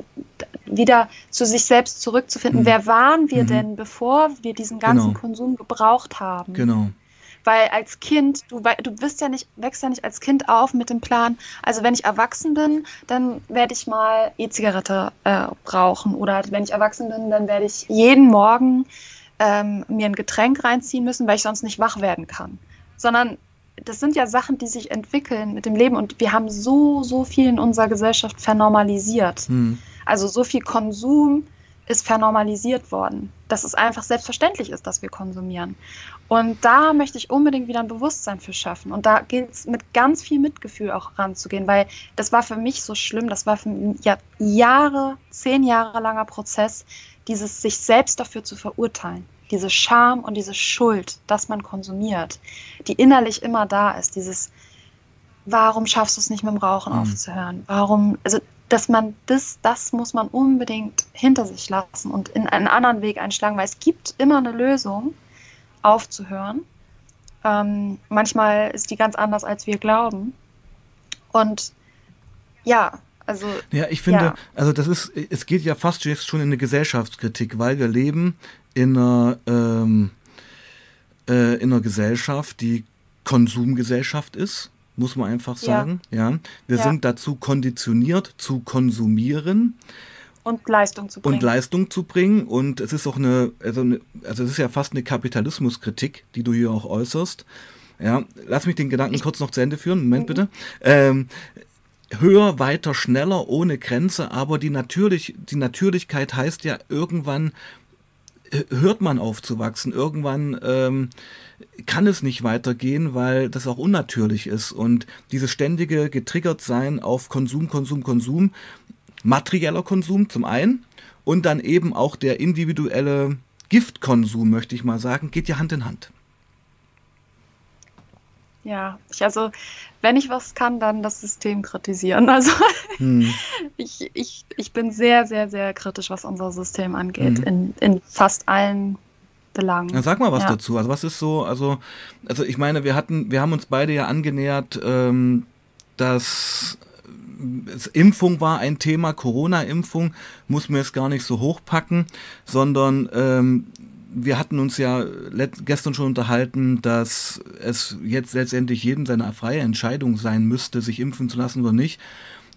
wieder zu sich selbst zurückzufinden. Mhm. Wer waren wir Mhm. denn, bevor wir diesen ganzen Genau. Konsum gebraucht haben? Genau. Weil als Kind, du, du bist ja nicht, wächst ja nicht als Kind auf mit dem Plan, also wenn ich erwachsen bin, dann werde ich mal E-Zigarette äh, rauchen. Oder wenn ich erwachsen bin, dann werde ich jeden Morgen ähm, mir ein Getränk reinziehen müssen, weil ich sonst nicht wach werden kann. Sondern das sind ja Sachen, die sich entwickeln mit dem Leben und wir haben so, so viel in unserer Gesellschaft vernormalisiert. Hm. Also so viel Konsum ist vernormalisiert worden, dass es einfach selbstverständlich ist, dass wir konsumieren. Und da möchte ich unbedingt wieder ein Bewusstsein für schaffen. Und da gilt es mit ganz viel Mitgefühl auch ranzugehen, weil das war für mich so schlimm. Das war für mich ja, Jahre, zehn Jahre langer Prozess, dieses sich selbst dafür zu verurteilen. Diese Scham und diese Schuld, dass man konsumiert, die innerlich immer da ist. Dieses, warum schaffst du es nicht mit dem Rauchen Mhm. aufzuhören? Warum, also dass man das, das muss man unbedingt hinter sich lassen und in einen anderen Weg einschlagen, weil es gibt immer eine Lösung, aufzuhören. Ähm, manchmal ist die ganz anders, als wir glauben. Und ja, also Ja, ich finde, Ja. also das ist, es geht ja fast jetzt schon in eine Gesellschaftskritik, weil wir leben in einer, ähm, äh, in einer Gesellschaft, die Konsumgesellschaft ist, muss man einfach Ja. sagen. Ja, wir Ja. sind dazu konditioniert zu konsumieren und Leistung zu bringen. und Leistung zu bringen. Und es ist auch eine, also, eine, also es ist ja fast eine Kapitalismuskritik, die du hier auch äußerst. Ja, lass mich den Gedanken kurz noch zu Ende führen. Moment Mhm. bitte. Ähm, höher, weiter, schneller, ohne Grenze, aber die, natürlich, die Natürlichkeit heißt ja, irgendwann hört man auf zu wachsen. Irgendwann ähm, kann es nicht weitergehen, weil das auch unnatürlich ist. Und dieses ständige getriggert sein auf Konsum, Konsum, Konsum, materieller Konsum zum einen und dann eben auch der individuelle Giftkonsum, möchte ich mal sagen, geht ja Hand in Hand. Ja, ich also, wenn ich was kann, dann das System kritisieren. Also Hm. ich, ich, ich bin sehr, sehr, sehr kritisch, was unser System angeht, Mhm. in, in fast allen monatelang. Ja, sag mal was ja. dazu. Also was ist so, also, also ich meine, wir hatten, wir haben uns beide ja angenähert, ähm, dass Impfung war ein Thema, Corona-Impfung, muss mir jetzt gar nicht so hochpacken, sondern ähm, wir hatten uns ja gestern schon unterhalten, dass es jetzt letztendlich jedem seine freie Entscheidung sein müsste, sich impfen zu lassen oder nicht.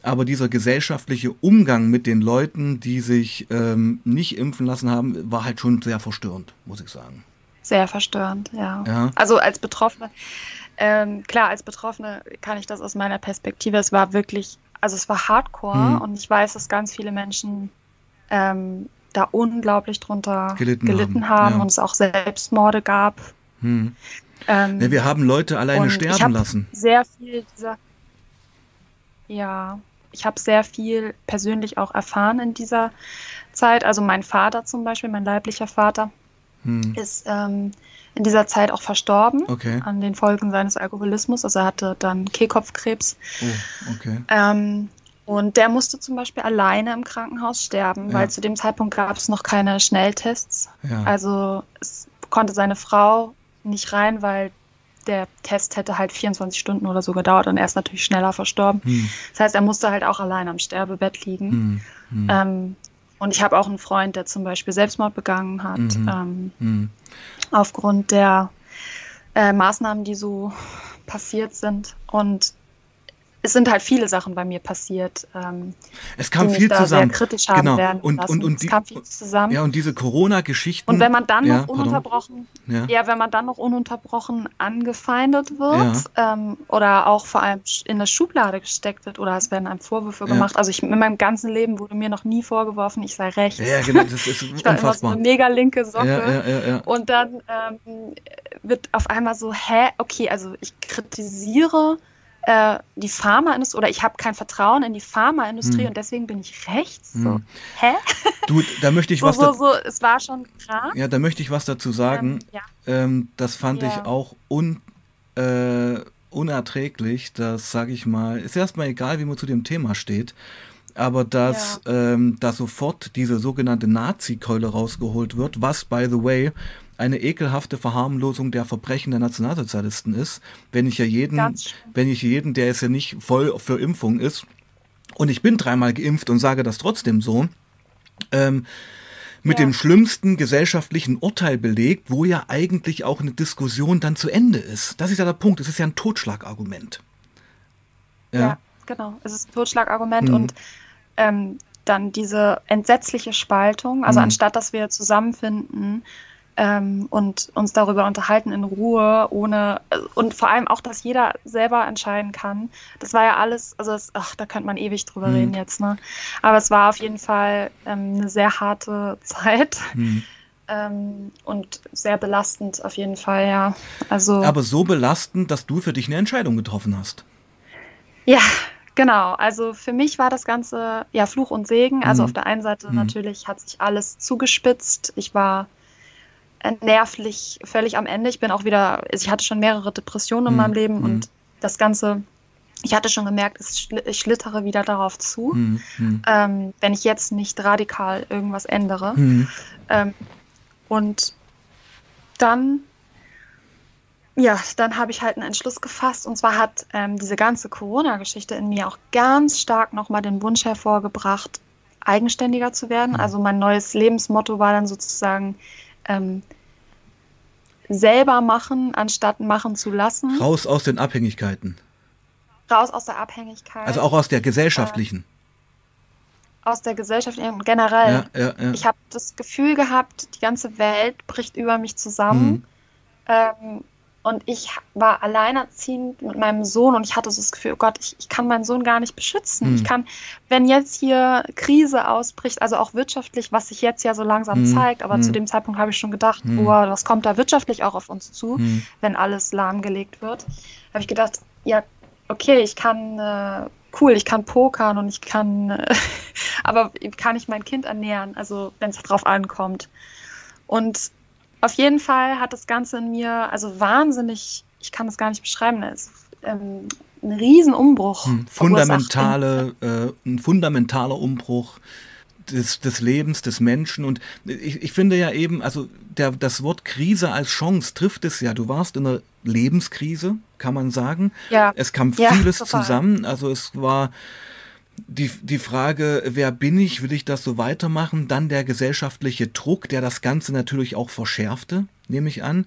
Aber dieser gesellschaftliche Umgang mit den Leuten, die sich ähm, nicht impfen lassen haben, war halt schon sehr verstörend, muss ich sagen. Sehr verstörend, ja. ja. Also als Betroffene, ähm, klar, als Betroffene kann ich das aus meiner Perspektive, es war wirklich, also es war hardcore hm. und ich weiß, dass ganz viele Menschen ähm, da unglaublich drunter gelitten, gelitten haben, haben ja. und es auch Selbstmorde gab. Hm. Ähm, ja, wir haben Leute alleine sterben lassen. Sehr viel dieser. Ja, ich habe sehr viel persönlich auch erfahren in dieser Zeit. Also mein Vater zum Beispiel, mein leiblicher Vater, hm. ist ähm, in dieser Zeit auch verstorben okay. an den Folgen seines Alkoholismus. Also er hatte dann Kehlkopfkrebs. Oh, okay. Ähm, und der musste zum Beispiel alleine im Krankenhaus sterben, ja. weil zu dem Zeitpunkt gab es noch keine Schnelltests. Ja. Also es konnte seine Frau nicht rein, weil der Test hätte halt 24 Stunden oder so gedauert und er ist natürlich schneller verstorben. Hm. Das heißt, er musste halt auch allein am Sterbebett liegen. Hm. Hm. Ähm, und ich habe auch einen Freund, der zum Beispiel Selbstmord begangen hat, mhm. ähm, mhm. aufgrund der äh, Maßnahmen, die so passiert sind. Und es sind halt viele Sachen bei mir passiert. Ähm, es kam viel zusammen. kritisch haben genau. werden und, und, und, es kam viel zusammen. Ja, und diese Corona-Geschichten. Und wenn man dann ja, noch ununterbrochen, ja. ja. wenn man dann noch ununterbrochen angefeindet wird ja. ähm, oder auch vor allem in der Schublade gesteckt wird oder es werden einem Vorwürfe gemacht. Also ich, in meinem ganzen Leben wurde mir noch nie vorgeworfen, ich sei rechts. Ja, genau, das ist ich war unfassbar. Immer so eine mega linke Socke. Und dann ähm, wird auf einmal so, hä, okay, also ich kritisiere äh, die Pharmaindustrie oder ich habe kein Vertrauen in die Pharmaindustrie hm. und deswegen bin ich rechts. So. Hm. Hä? Du, da möchte ich so, was so, so, es war schon klar. Ja, da möchte ich was dazu sagen. Ähm, ja. ähm, das fand ja. ich auch un, äh, unerträglich, das sage ich mal, ist erstmal egal, wie man zu dem Thema steht aber dass ja. ähm, da sofort diese sogenannte Nazi-Keule rausgeholt wird, was, by the way, eine ekelhafte Verharmlosung der Verbrechen der Nationalsozialisten ist, wenn ich ja jeden, wenn ich jeden, der es ja nicht voll für Impfung ist, und ich bin dreimal geimpft und sage das trotzdem so, ähm, mit ja. dem schlimmsten gesellschaftlichen Urteil belegt, wo ja eigentlich auch eine Diskussion dann zu Ende ist. Das ist ja der Punkt. Es ist ja ein Totschlagargument. Ja, ja genau. Es ist ein Totschlagargument mhm. und ähm, dann diese entsetzliche Spaltung. Also mhm. anstatt dass wir zusammenfinden ähm, und uns darüber unterhalten in Ruhe, ohne und vor allem auch, dass jeder selber entscheiden kann. Das war ja alles, also es, ach, da könnte man ewig drüber mhm. reden jetzt, ne? Aber es war auf jeden Fall ähm, eine sehr harte Zeit. Mhm. Und sehr belastend auf jeden Fall, ja. Also, Aber so belastend, dass du für dich eine Entscheidung getroffen hast. Ja, Genau, also für mich war das Ganze ja Fluch und Segen. Also mhm. auf der einen Seite mhm. natürlich hat sich alles zugespitzt. Ich war nervlich völlig am Ende. Ich bin auch wieder, also ich hatte schon mehrere Depressionen in mhm. meinem Leben und mhm. das Ganze, ich hatte schon gemerkt, ich schlittere wieder darauf zu, mhm. ähm, wenn ich jetzt nicht radikal irgendwas ändere. Ähm, und dann, ja, dann habe ich halt einen Entschluss gefasst und zwar hat ähm, diese ganze Corona-Geschichte in mir auch ganz stark nochmal den Wunsch hervorgebracht, eigenständiger zu werden. Also mein neues Lebensmotto war dann sozusagen, ähm, selber machen, anstatt machen zu lassen. Raus aus den Abhängigkeiten. Raus aus der Abhängigkeit. Also auch aus der gesellschaftlichen. Äh, aus der gesellschaftlichen generell. Ja, ja, ja. Ich habe das Gefühl gehabt, die ganze Welt bricht über mich zusammen. Mhm. Ähm, und ich war alleinerziehend mit meinem Sohn und ich hatte so das Gefühl, oh Gott, ich, ich kann meinen Sohn gar nicht beschützen. Mhm. Ich kann, wenn jetzt hier Krise ausbricht, also auch wirtschaftlich, was sich jetzt ja so langsam mhm. zeigt, aber mhm. zu dem Zeitpunkt habe ich schon gedacht, mhm. boah, was kommt da wirtschaftlich auch auf uns zu, mhm. wenn alles lahmgelegt wird. Habe ich gedacht, ja, okay, ich kann, äh, cool, ich kann pokern und ich kann, äh, aber kann ich mein Kind ernähren, also wenn es drauf ankommt. Und auf jeden Fall hat das Ganze in mir, also wahnsinnig, ich kann das gar nicht beschreiben, es ist ähm, ein Riesenumbruch. Hm, fundamentale, äh, ein fundamentaler Umbruch des, des Lebens des Menschen. Und ich, ich finde ja eben, also der, das Wort Krise als Chance trifft es ja. Du warst in einer Lebenskrise, kann man sagen. Ja. Es kam Ja, vieles total. zusammen. Also es war die, die Frage, wer bin ich, will ich das so weitermachen? Dann der gesellschaftliche Druck, der das Ganze natürlich auch verschärfte, nehme ich an.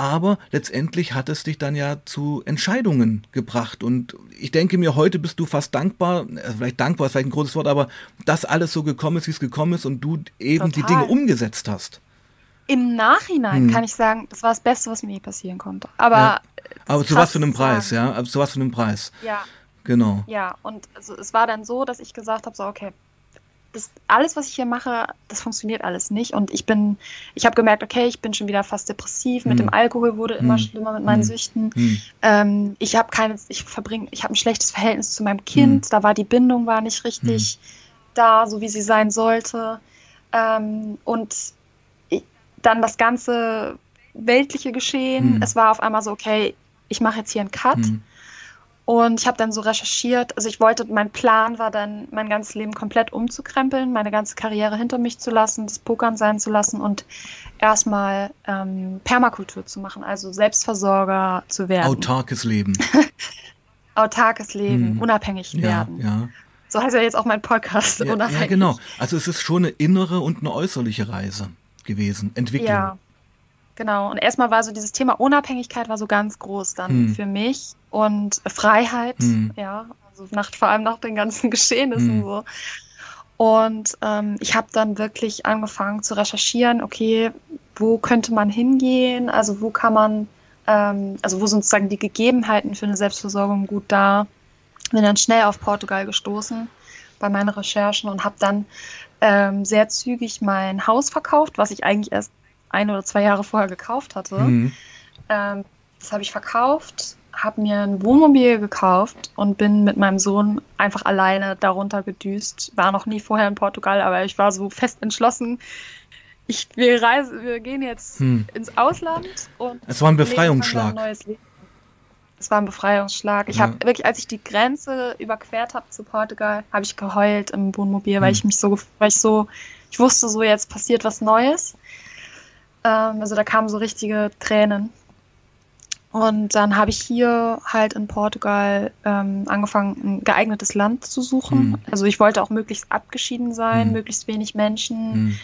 Aber letztendlich hat es dich dann ja zu Entscheidungen gebracht. Und ich denke mir, heute bist du fast dankbar, äh, vielleicht dankbar ist vielleicht ein großes Wort, aber dass alles so gekommen ist, wie es gekommen ist und du eben die Total. Dinge umgesetzt hast. Im Nachhinein Hm. kann ich sagen, das war das Beste, was mir je passieren konnte. Aber, Ja. Aber zu was für einem zu sagen. Preis, ja? Aber zu was für einem Preis. Ja, Genau. ja. Und also, es war dann so, dass ich gesagt habe, so, okay, das, alles, was ich hier mache, das funktioniert alles nicht. Und ich bin, ich habe gemerkt, okay, ich bin schon wieder fast depressiv. Mit Hm. dem Alkohol wurde immer Hm. schlimmer mit meinen Hm. Süchten. Hm. Ähm, ich habe keine, ich verbringe, ich habe ein schlechtes Verhältnis zu meinem Kind. Da war die Bindung war nicht richtig da, so wie sie sein sollte. Ähm, und ich, dann das ganze weltliche Geschehen. Hm. Es war auf einmal so, okay, ich mache jetzt hier einen Cut. Und ich habe dann so recherchiert. Also ich wollte, mein Plan war dann, mein ganzes Leben komplett umzukrempeln, meine ganze Karriere hinter mich zu lassen, das Pokern sein zu lassen und erstmal ähm, Permakultur zu machen, also Selbstversorger zu werden Autarkes Leben. autarkes Leben, Hm. unabhängig Ja, werden. ja. So heißt ja jetzt auch mein Podcast, Ja, unabhängig. ja, genau. Also es ist schon eine innere und eine äußerliche Reise gewesen. Entwicklung. Ja, genau. Und erstmal war so dieses Thema Unabhängigkeit war so ganz groß dann Hm. für mich und Freiheit, Hm. ja, also nach, vor allem nach den ganzen Geschehnissen Hm. so. Und ähm, ich habe dann wirklich angefangen zu recherchieren, okay, wo könnte man hingehen? Also wo kann man, ähm, also wo sind sozusagen die Gegebenheiten für eine Selbstversorgung gut da? Bin dann schnell auf Portugal gestoßen bei meinen Recherchen und habe dann ähm, sehr zügig mein Haus verkauft, was ich eigentlich erst ein oder zwei Jahre vorher gekauft hatte. Hm. Ähm, das habe ich verkauft, habe mir ein Wohnmobil gekauft und bin mit meinem Sohn einfach alleine darunter gedüst. War noch nie vorher in Portugal, aber ich war so fest entschlossen. Ich, wir, reisen, wir gehen jetzt Hm. ins Ausland und Es war ein Befreiungsschlag. ein neues Leben. Es war ein Befreiungsschlag. Ich Ja. habe wirklich, als ich die Grenze überquert habe zu Portugal, habe ich geheult im Wohnmobil, weil Hm. ich mich so, weil ich so, ich wusste so, jetzt passiert was Neues. Ähm, also da kamen so richtige Tränen. Und dann habe ich hier halt in Portugal ähm, angefangen, ein geeignetes Land zu suchen. Hm. Also ich wollte auch möglichst abgeschieden sein, Hm. möglichst wenig Menschen. Hm.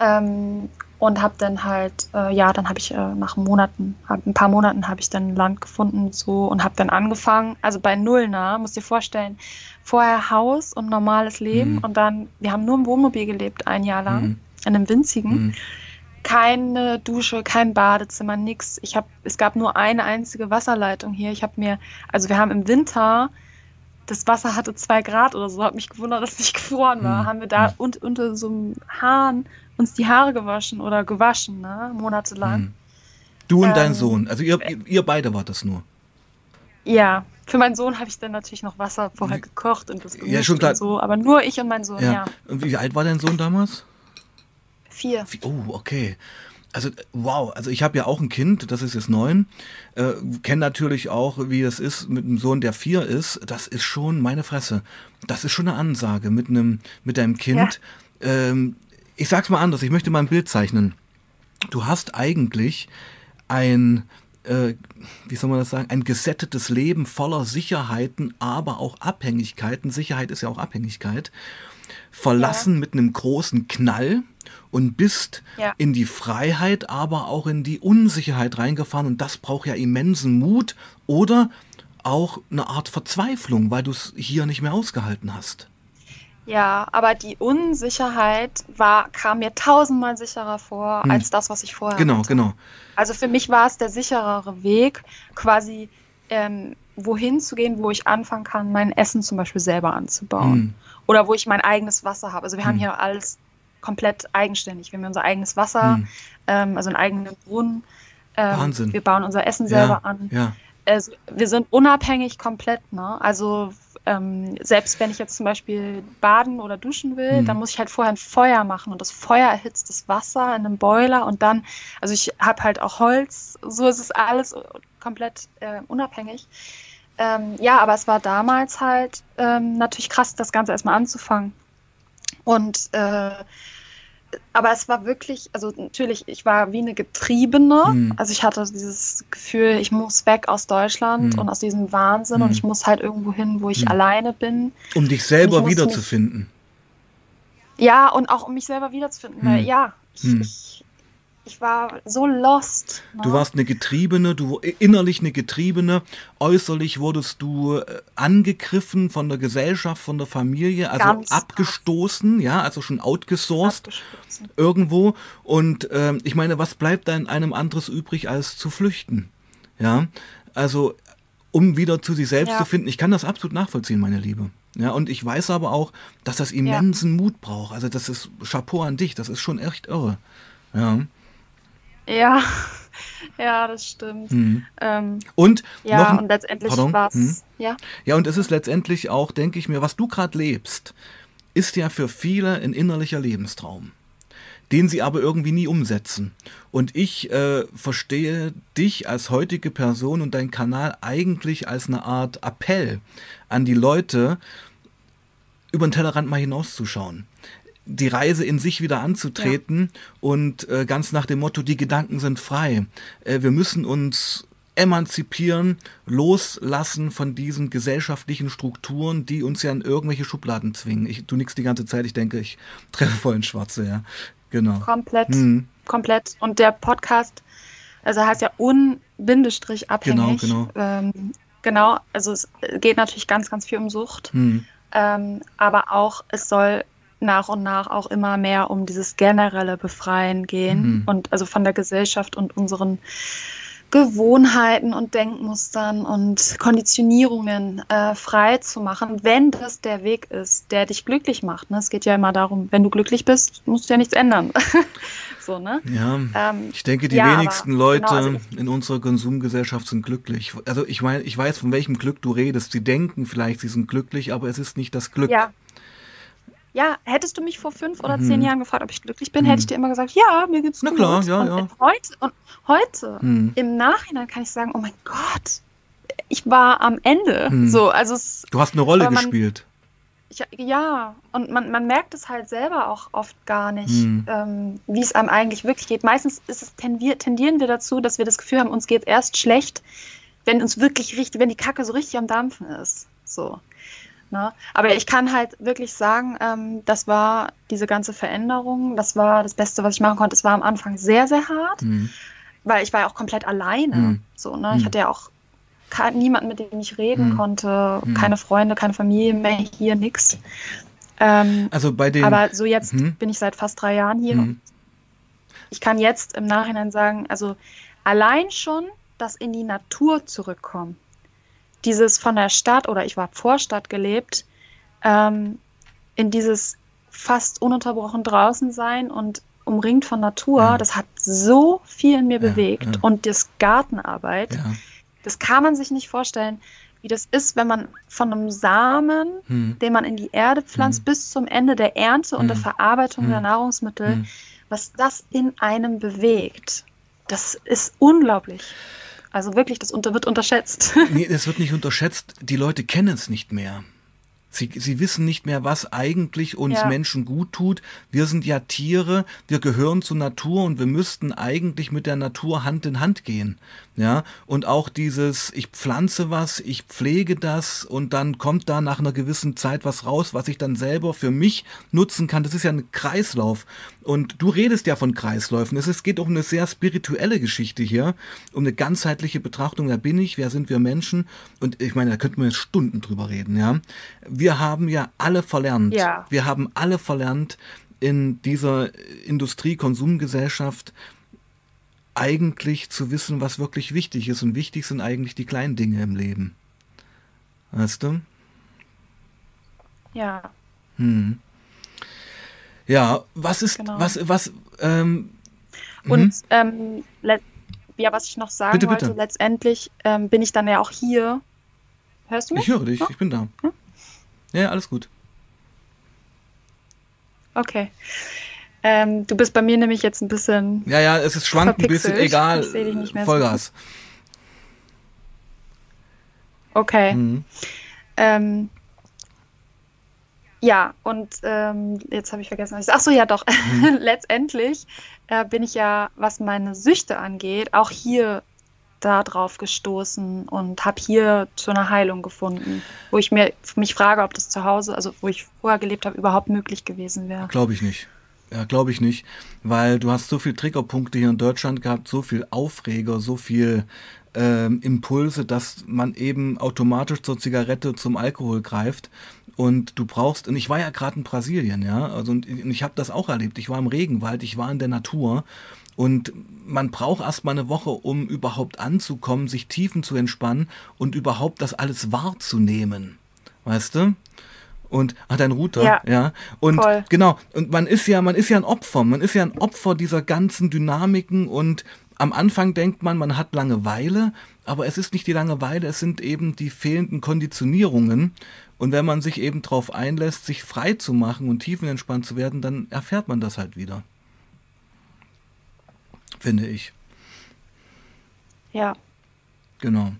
Ähm, und habe dann halt, äh, ja, dann habe ich äh, nach Monaten, hab, ein paar Monaten habe ich dann ein Land gefunden so und habe dann angefangen, also bei Null nah, musst dir vorstellen, vorher Haus und normales Leben Mhm. und dann, wir haben nur im Wohnmobil gelebt, ein Jahr lang, Mhm. in einem winzigen. Keine Dusche, kein Badezimmer, nix. Ich habe, es gab nur eine einzige Wasserleitung hier. Ich habe mir, also wir haben im Winter, das Wasser hatte zwei Grad oder so, habe mich gewundert, dass es nicht gefroren war. Hm. Haben wir da und, unter so einem Hahn uns die Haare gewaschen oder gewaschen, ne, monatelang. Hm. Du und dein Ähm, Sohn. Also ihr, ihr, ihr beide wart das nur. Ja, für meinen Sohn habe ich dann natürlich noch Wasser vorher gekocht und das Ja, schon klar. und so, aber nur ich und mein Sohn, Ja. ja. Und wie alt war dein Sohn damals? Vier. Oh, okay. Also, wow, also ich habe ja auch ein Kind, das ist jetzt neun, äh, kenne natürlich auch, wie es ist mit einem Sohn, der vier ist. Das ist schon meine Fresse. Das ist schon eine Ansage mit einem, mit deinem Kind. Ähm, ich sag's mal anders, ich möchte mal ein Bild zeichnen. Du hast eigentlich ein, äh, wie soll man das sagen, ein gesättetes Leben voller Sicherheiten, aber auch Abhängigkeiten. Sicherheit ist ja auch Abhängigkeit. Verlassen mit einem großen Knall und bist Ja. in die Freiheit, aber auch in die Unsicherheit reingefahren. Und das braucht ja immensen Mut oder auch eine Art Verzweiflung, weil du es hier nicht mehr ausgehalten hast. Ja, aber die Unsicherheit war, kam mir tausendmal sicherer vor Hm. als das, was ich vorher Genau, hatte. genau. Also für mich war es der sicherere Weg, quasi ähm, wohin zu gehen, wo ich anfangen kann, mein Essen zum Beispiel selber anzubauen. Hm. Oder wo ich mein eigenes Wasser habe. Also wir haben Hm. hier alles komplett eigenständig. Wir haben unser eigenes Wasser, Hm. ähm, also einen eigenen Brunnen. Ähm, Wahnsinn. Wir bauen unser Essen selber Ja, an. ja. Also wir sind unabhängig komplett, ne? Also ähm, selbst wenn ich jetzt zum Beispiel baden oder duschen will, Hm. dann muss ich halt vorher ein Feuer machen und das Feuer erhitzt das Wasser in einem Boiler und dann, also ich habe halt auch Holz, so ist es alles komplett äh, unabhängig. Ähm, ja, aber es war damals halt ähm, natürlich krass, das Ganze erstmal anzufangen. Und äh, aber es war wirklich, also natürlich, ich war wie eine Getriebene. Hm. Also ich hatte dieses Gefühl, ich muss weg aus Deutschland Hm. und aus diesem Wahnsinn und Hm. ich muss halt irgendwo hin, wo ich Hm. alleine bin. Um dich selber wiederzufinden. Ja, und auch um mich selber wiederzufinden, weil Hm. ja, ich, ich, ich war so lost. Ne? Du warst eine Getriebene, du innerlich eine Getriebene, äußerlich wurdest du äh, angegriffen von der Gesellschaft, von der Familie, also Ganz abgestoßen, ja, also schon outgesourced irgendwo. Und ähm, ich meine, was bleibt da in einem anderes übrig, als zu flüchten? Ja, also um wieder zu sich selbst Ja. zu finden. Ich kann das absolut nachvollziehen, meine Liebe. Ja, und ich weiß aber auch, dass das immensen Mut braucht. Also das ist Chapeau an dich, das ist schon echt irre. Ja. Ja, ja, das stimmt. Mhm. Ähm, Und ja, noch und letztendlich Pardon? war es, Hm? ja, Ja, und es ist letztendlich auch, denke ich mir, was du gerade lebst, ist ja für viele ein innerlicher Lebenstraum, den sie aber irgendwie nie umsetzen. Und ich äh, verstehe dich als heutige Person und deinen Kanal eigentlich als eine Art Appell an die Leute, über den Tellerrand mal hinauszuschauen. Die Reise in sich wieder anzutreten und äh, ganz nach dem Motto, die Gedanken sind frei. Äh, wir müssen uns emanzipieren, loslassen von diesen gesellschaftlichen Strukturen, die uns ja in irgendwelche Schubladen zwingen. Ich tu nix die ganze Zeit, ich denke, ich treffe voll ins Schwarze, ja. Genau. komplett, Mhm. komplett. Und der Podcast, also heißt ja unbindestrich abhängig. Genau, Ähm, genau, also es geht natürlich ganz, ganz viel um Sucht. Hm. Ähm, aber auch, es soll nach und nach auch immer mehr um dieses generelle Befreien gehen Mhm. und also von der Gesellschaft und unseren Gewohnheiten und Denkmustern und Konditionierungen äh, frei zu machen, wenn das der Weg ist, der dich glücklich macht. Ne? Es geht ja immer darum, wenn du glücklich bist, musst du ja nichts ändern. so, ne? Ja, Ähm, ich denke, die ja, wenigsten Leute genau, also in unserer Konsumgesellschaft sind glücklich. Also ich meine, ich weiß, von welchem Glück du redest. Sie denken vielleicht, sie sind glücklich, aber es ist nicht das Glück. Ja. Ja, hättest du mich vor fünf oder Mhm. zehn Jahren gefragt, ob ich glücklich bin, Mhm. hätte ich dir immer gesagt, ja, mir geht's Na gut. klar, ja, und ja. heute und heute Hm. im Nachhinein kann ich sagen, oh mein Gott, ich war am Ende. Hm. So, also es, Du hast eine Rolle man- gespielt. ich, ja, und man, man merkt es halt selber auch oft gar nicht, Hm. ähm, wie es einem eigentlich wirklich geht. Meistens ist es, tendier, tendieren wir dazu, dass wir das Gefühl haben, uns geht erst schlecht, wenn uns wirklich richtig, wenn die Kacke so richtig am Dampfen ist. So. Ne? Aber ich kann halt wirklich sagen, ähm, das war diese ganze Veränderung, das war das Beste, was ich machen konnte. Es war am Anfang sehr, sehr hart, Hm. weil ich war ja auch komplett alleine. Hm. So, ne? Ich hatte ja auch niemanden, mit dem ich reden Hm. konnte, Hm. keine Freunde, keine Familie mehr hier, nix. Ähm, Also bei den. aber so jetzt bin ich seit fast drei Jahren hier. Ich kann jetzt im Nachhinein sagen, also allein schon das in die Natur zurückkommen, dieses von der Stadt oder ich war Vorstadt gelebt, ähm, in dieses fast ununterbrochen draußen sein und umringt von Natur, Ja. das hat so viel in mir Ja, bewegt. ja. Und das Gartenarbeit, das kann man sich nicht vorstellen, wie das ist, wenn man von einem Samen, Hm. den man in die Erde pflanzt, Mhm. bis zum Ende der Ernte und der Mhm. Verarbeitung der Mhm. Nahrungsmittel, Hm. was das in einem bewegt. Das ist unglaublich. Also wirklich, das unter, wird unterschätzt. Nee, es wird nicht unterschätzt. Die Leute kennen es nicht mehr. Sie, sie wissen nicht mehr, was eigentlich uns Ja. Menschen gut tut. Wir sind ja Tiere, wir gehören zur Natur und wir müssten eigentlich mit der Natur Hand in Hand gehen. Ja, und auch dieses, ich pflanze was, ich pflege das und dann kommt da nach einer gewissen Zeit was raus, was ich dann selber für mich nutzen kann. Das ist ja ein Kreislauf. Und du redest ja von Kreisläufen. Es geht um eine sehr spirituelle Geschichte hier, um eine ganzheitliche Betrachtung. Wer bin ich? Wer sind wir Menschen? Und ich meine, da könnten wir jetzt Stunden drüber reden, ja. Wir haben ja alle verlernt. Ja. Wir haben alle verlernt in dieser Industrie-Konsumgesellschaft eigentlich zu wissen, was wirklich wichtig ist. Und wichtig sind eigentlich die kleinen Dinge im Leben. Weißt du? ja, Hm. Ja, was ist, Genau. was, was, ähm, und mhm. ähm, ja, was ich noch sagen Bitte, wollte, bitte. letztendlich ähm, bin ich dann ja auch hier. Hörst du mich? ich höre dich, ich bin da. Hm? Ja, alles gut. Okay. Ähm, du bist bei mir nämlich jetzt ein bisschen. Ja, ja, es ist schwankt ein bisschen, egal. Ich dich nicht mehr so Vollgas. Okay. Mhm. Ähm, Ja, und ähm, jetzt habe ich vergessen, was ich. Ach so, ja, doch. Mhm. Letztendlich äh, bin ich ja, was meine Süchte angeht, auch hier darauf gestoßen und habe hier zu einer Heilung gefunden, wo ich mir mich frage, ob das zu Hause, also wo ich vorher gelebt habe, überhaupt möglich gewesen wäre. Glaube ich nicht. Ja, glaube ich nicht, weil du hast so viel Triggerpunkte hier in Deutschland gehabt, so viel Aufreger, so viel ähm, Impulse, dass man eben automatisch zur Zigarette, zum Alkohol greift. Und du brauchst, und ich war ja gerade in Brasilien, ja, also und ich habe das auch erlebt. Ich war im Regenwald, ich war in der Natur und man braucht erst mal eine Woche, um überhaupt anzukommen, sich tiefen zu entspannen und überhaupt das alles wahrzunehmen. Weißt du? Und ach, dein Router, ja. ja. Und voll. genau, und man ist ja, man ist ja ein Opfer, man ist ja ein Opfer dieser ganzen Dynamiken und am Anfang denkt man, man hat Langeweile, aber es ist nicht die Langeweile, es sind eben die fehlenden Konditionierungen. Und wenn man sich eben darauf einlässt, sich frei zu machen und tiefenentspannt zu werden, dann erfährt man das halt wieder finde ich. Ja. Genau.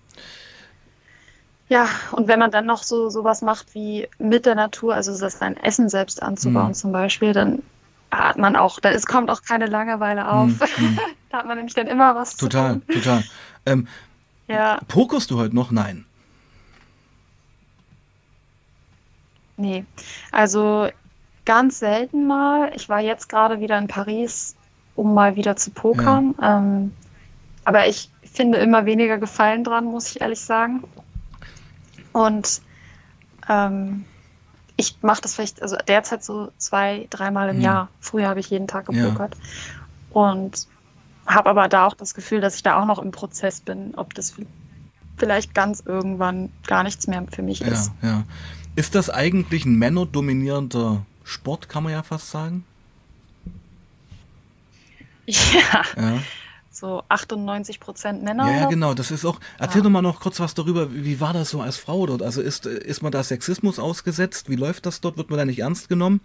Ja, und wenn man dann noch so sowas macht wie mit der Natur, also das sein Essen selbst anzubauen mhm. zum Beispiel, dann hat man auch, dann es kommt auch keine Langeweile auf. Mhm. da hat man nämlich dann immer was total, zu tun. Total, total. Ähm, ja. Pokerst du heute noch? Nein. Nee, also ganz selten mal. Ich war jetzt gerade wieder in Paris um mal wieder zu pokern. Ja. Ähm, aber ich finde immer weniger Gefallen dran, muss ich ehrlich sagen. Und ähm, ich mache das vielleicht, also derzeit so zwei, dreimal im mhm. Jahr. Früher habe ich jeden Tag gepokert. Ja. Und habe aber da auch das Gefühl, dass ich da auch noch im Prozess bin, ob das vielleicht ganz irgendwann gar nichts mehr für mich ja, ist. Ja. Ist das eigentlich ein männerdominierender Sport, kann man ja fast sagen? Ja. ja. So 98 Prozent Männer. Ja, ja, genau. Das ist auch. Erzähl ja. doch mal noch kurz was darüber. Wie war das so als Frau dort? Also ist, ist man da Sexismus ausgesetzt? Wie läuft das dort? Wird man da nicht ernst genommen?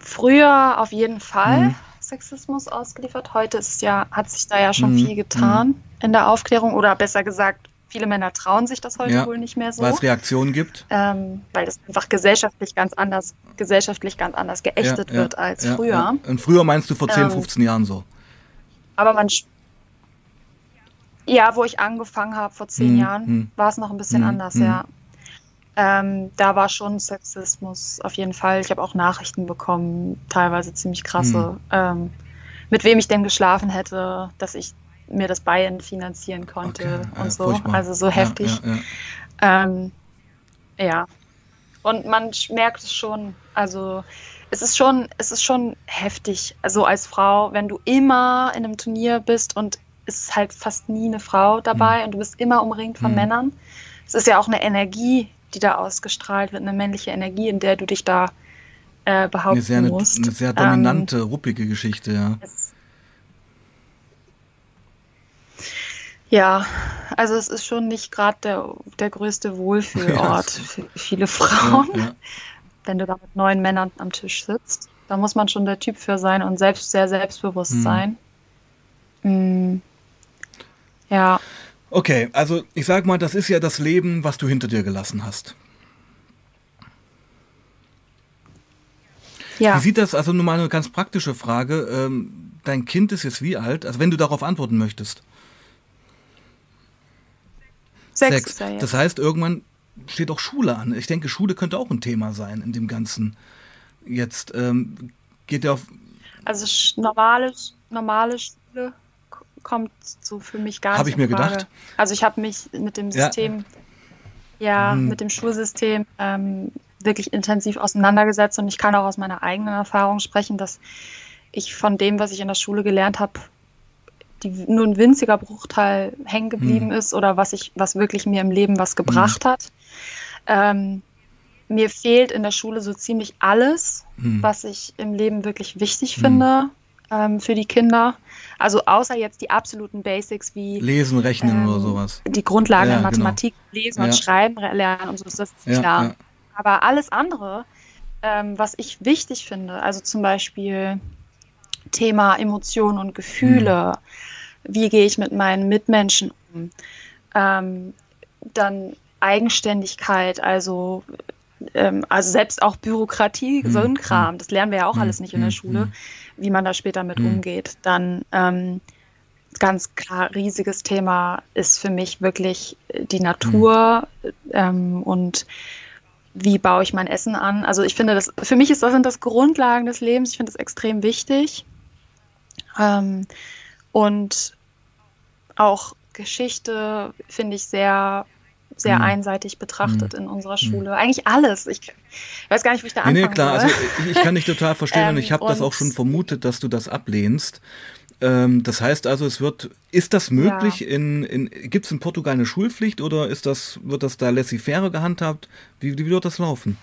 Früher auf jeden Fall mhm. Sexismus ausgeliefert. Heute ist ja, hat sich da ja schon mhm. viel getan mhm. in der Aufklärung oder besser gesagt, Viele Männer trauen sich das heute ja, wohl nicht mehr so. Weil es Reaktionen gibt. Ähm, weil das einfach gesellschaftlich ganz anders, gesellschaftlich ganz anders geächtet ja, ja, wird als früher. Und früher meinst du vor 10, ähm, 15 Jahren so? Aber man ja, wo ich angefangen habe vor zehn hm, Jahren, hm. war es noch ein bisschen hm, anders, hm. ja. Ähm, da war schon Sexismus auf jeden Fall. Ich habe auch Nachrichten bekommen, teilweise ziemlich krasse, hm. ähm, mit wem ich denn geschlafen hätte, dass ich mir das Bayern finanzieren konnte okay, und ja, so. Furchtbar. Also so heftig. Ja, ja, ähm, ja. Und man merkt es schon, also es ist schon, es ist schon heftig, also als Frau, wenn du immer in einem Turnier bist und es ist halt fast nie eine Frau dabei mhm. und du bist immer umringt von mhm. Männern. Es ist ja auch eine Energie, die da ausgestrahlt wird, eine männliche Energie, in der du dich da äh, behaupten eine sehr, musst. Eine, eine sehr dominante, ähm, ruppige Geschichte, ja. Es, Ja, also es ist schon nicht gerade der, der größte Wohlfühlort für viele Frauen, ja, ja. wenn du da mit neun Männern am Tisch sitzt. Da muss man schon der Typ für sein und selbst sehr selbstbewusst hm. sein. Mhm. Ja. Okay, also ich sag mal, das ist ja das Leben, was du hinter dir gelassen hast. Ja. Wie sieht das, also nur mal eine ganz praktische Frage, ähm, dein Kind ist jetzt wie alt? Also wenn du darauf antworten möchtest. Sechs. Sechs. Das heißt, irgendwann steht auch Schule an. Ich denke, Schule könnte auch ein Thema sein in dem Ganzen. Jetzt ähm, geht er auf. Also normale, normale Schule kommt so für mich gar hab nicht. Habe ich mir Frage. gedacht. Also ich habe mich mit dem System, ja, ja hm. mit dem Schulsystem ähm, wirklich intensiv auseinandergesetzt und ich kann auch aus meiner eigenen Erfahrung sprechen, dass ich von dem, was ich in der Schule gelernt habe, die nur ein winziger Bruchteil hängen geblieben mhm. ist oder was ich, was wirklich mir im Leben was gebracht mhm. hat. Ähm, mir fehlt in der Schule so ziemlich alles, mhm. was ich im Leben wirklich wichtig finde ähm, für die Kinder. Also außer jetzt die absoluten Basics wie Lesen, Rechnen ähm, oder sowas. Die Grundlagen ja, Mathematik, genau. Lesen ja. und Schreiben lernen und so, das ist ja, klar. Aber alles andere, ähm, was ich wichtig finde, also zum Beispiel Thema Emotionen und Gefühle, mhm wie gehe ich mit meinen Mitmenschen um. Ähm, dann Eigenständigkeit, also, ähm, also selbst auch Bürokratie, Mhm. so ein Mhm. Kram, das lernen wir ja auch Mhm. alles nicht in der Mhm. Schule, Mhm. wie man da später mit Mhm. umgeht. Dann ähm, ganz klar, riesiges Thema ist für mich wirklich die Natur ähm, und wie baue ich mein Essen an. Also ich finde, das, für mich ist das, sind das Grundlagen des Lebens. Ich finde das extrem wichtig. Ähm, und auch Geschichte finde ich sehr, sehr Mhm. einseitig betrachtet Mhm. in unserer Schule. Eigentlich alles. Ich, ich weiß gar nicht, wo ich da Nee, nee, anfangen klar, soll. also ich, ich kann dich total verstehen und Ähm, ich habe das und- auch schon vermutet, dass du das ablehnst. Ähm, das heißt also, es wird, ist das möglich Ja. in, in gibt es in Portugal eine Schulpflicht oder ist das, wird das da laissez-faire gehandhabt? Wie, wie wird das laufen?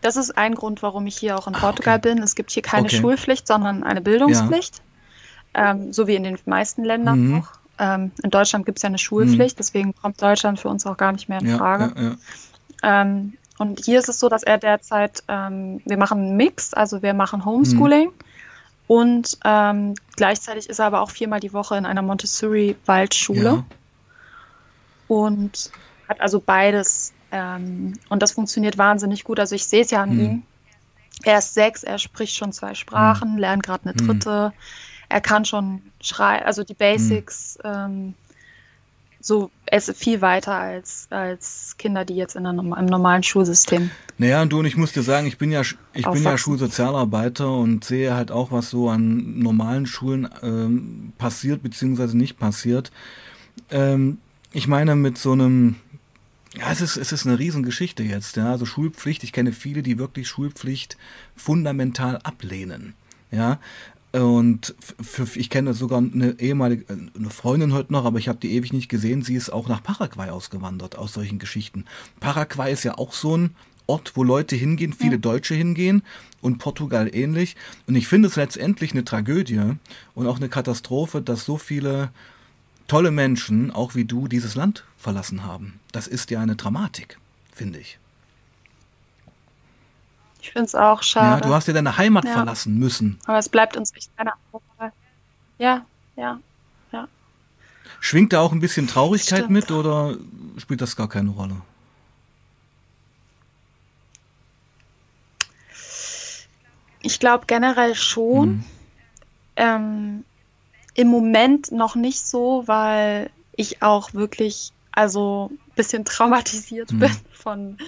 Das ist ein Grund, warum ich hier auch in Ah, Portugal okay. bin. Es gibt hier keine Okay. Schulpflicht, sondern eine Bildungspflicht. Ähm, so wie in den meisten Ländern Mhm. auch. Ähm, in Deutschland gibt es ja eine Schulpflicht, deswegen kommt Deutschland für uns auch gar nicht mehr in Ja, Frage. ja, ja. Ähm, und hier ist es so, dass er derzeit, ähm, wir machen einen Mix, also wir machen Homeschooling und ähm, gleichzeitig ist er aber auch viermal die Woche in einer Montessori-Waldschule und hat also beides. Und das funktioniert wahnsinnig gut. Also ich sehe es ja an Hm. ihm. Er ist sechs, er spricht schon zwei Sprachen, lernt gerade eine Hm. dritte. Er kann schon schreiben, also die Basics. Ähm, so, ist viel weiter als, als Kinder, die jetzt in einem, im normalen Schulsystem. Naja, und du, und ich muss dir sagen, ich bin ja, ich bin ja. Schulsozialarbeiter und sehe halt auch, was so an normalen Schulen ähm, passiert, beziehungsweise nicht passiert. Ähm, ich meine, mit so einem, ja, es ist, es ist eine Riesengeschichte jetzt, ja. Also Schulpflicht, ich kenne viele, die wirklich Schulpflicht fundamental ablehnen. Ja. Und für, ich kenne sogar eine ehemalige, eine Freundin heute noch, aber ich habe die ewig nicht gesehen. Sie ist auch nach Paraguay ausgewandert aus solchen Geschichten. Paraguay ist ja auch so ein Ort, wo Leute hingehen, viele Deutsche hingehen und Portugal ähnlich. Und ich finde es letztendlich eine Tragödie und auch eine Katastrophe, dass so viele tolle Menschen, auch wie du, dieses Land verlassen haben. Das ist ja eine Dramatik, finde ich. Ich finde es auch Ja, schade. du hast ja deine Heimat Ja. verlassen müssen. aber es bleibt uns echt keine andere Wahl. Ja, ja. Schwingt da auch ein bisschen Traurigkeit Stimmt. mit oder spielt das gar keine Rolle? Ich glaube generell schon. Mhm. Ähm, Im Moment noch nicht so, weil ich auch wirklich, also ein bisschen traumatisiert Mhm. bin von,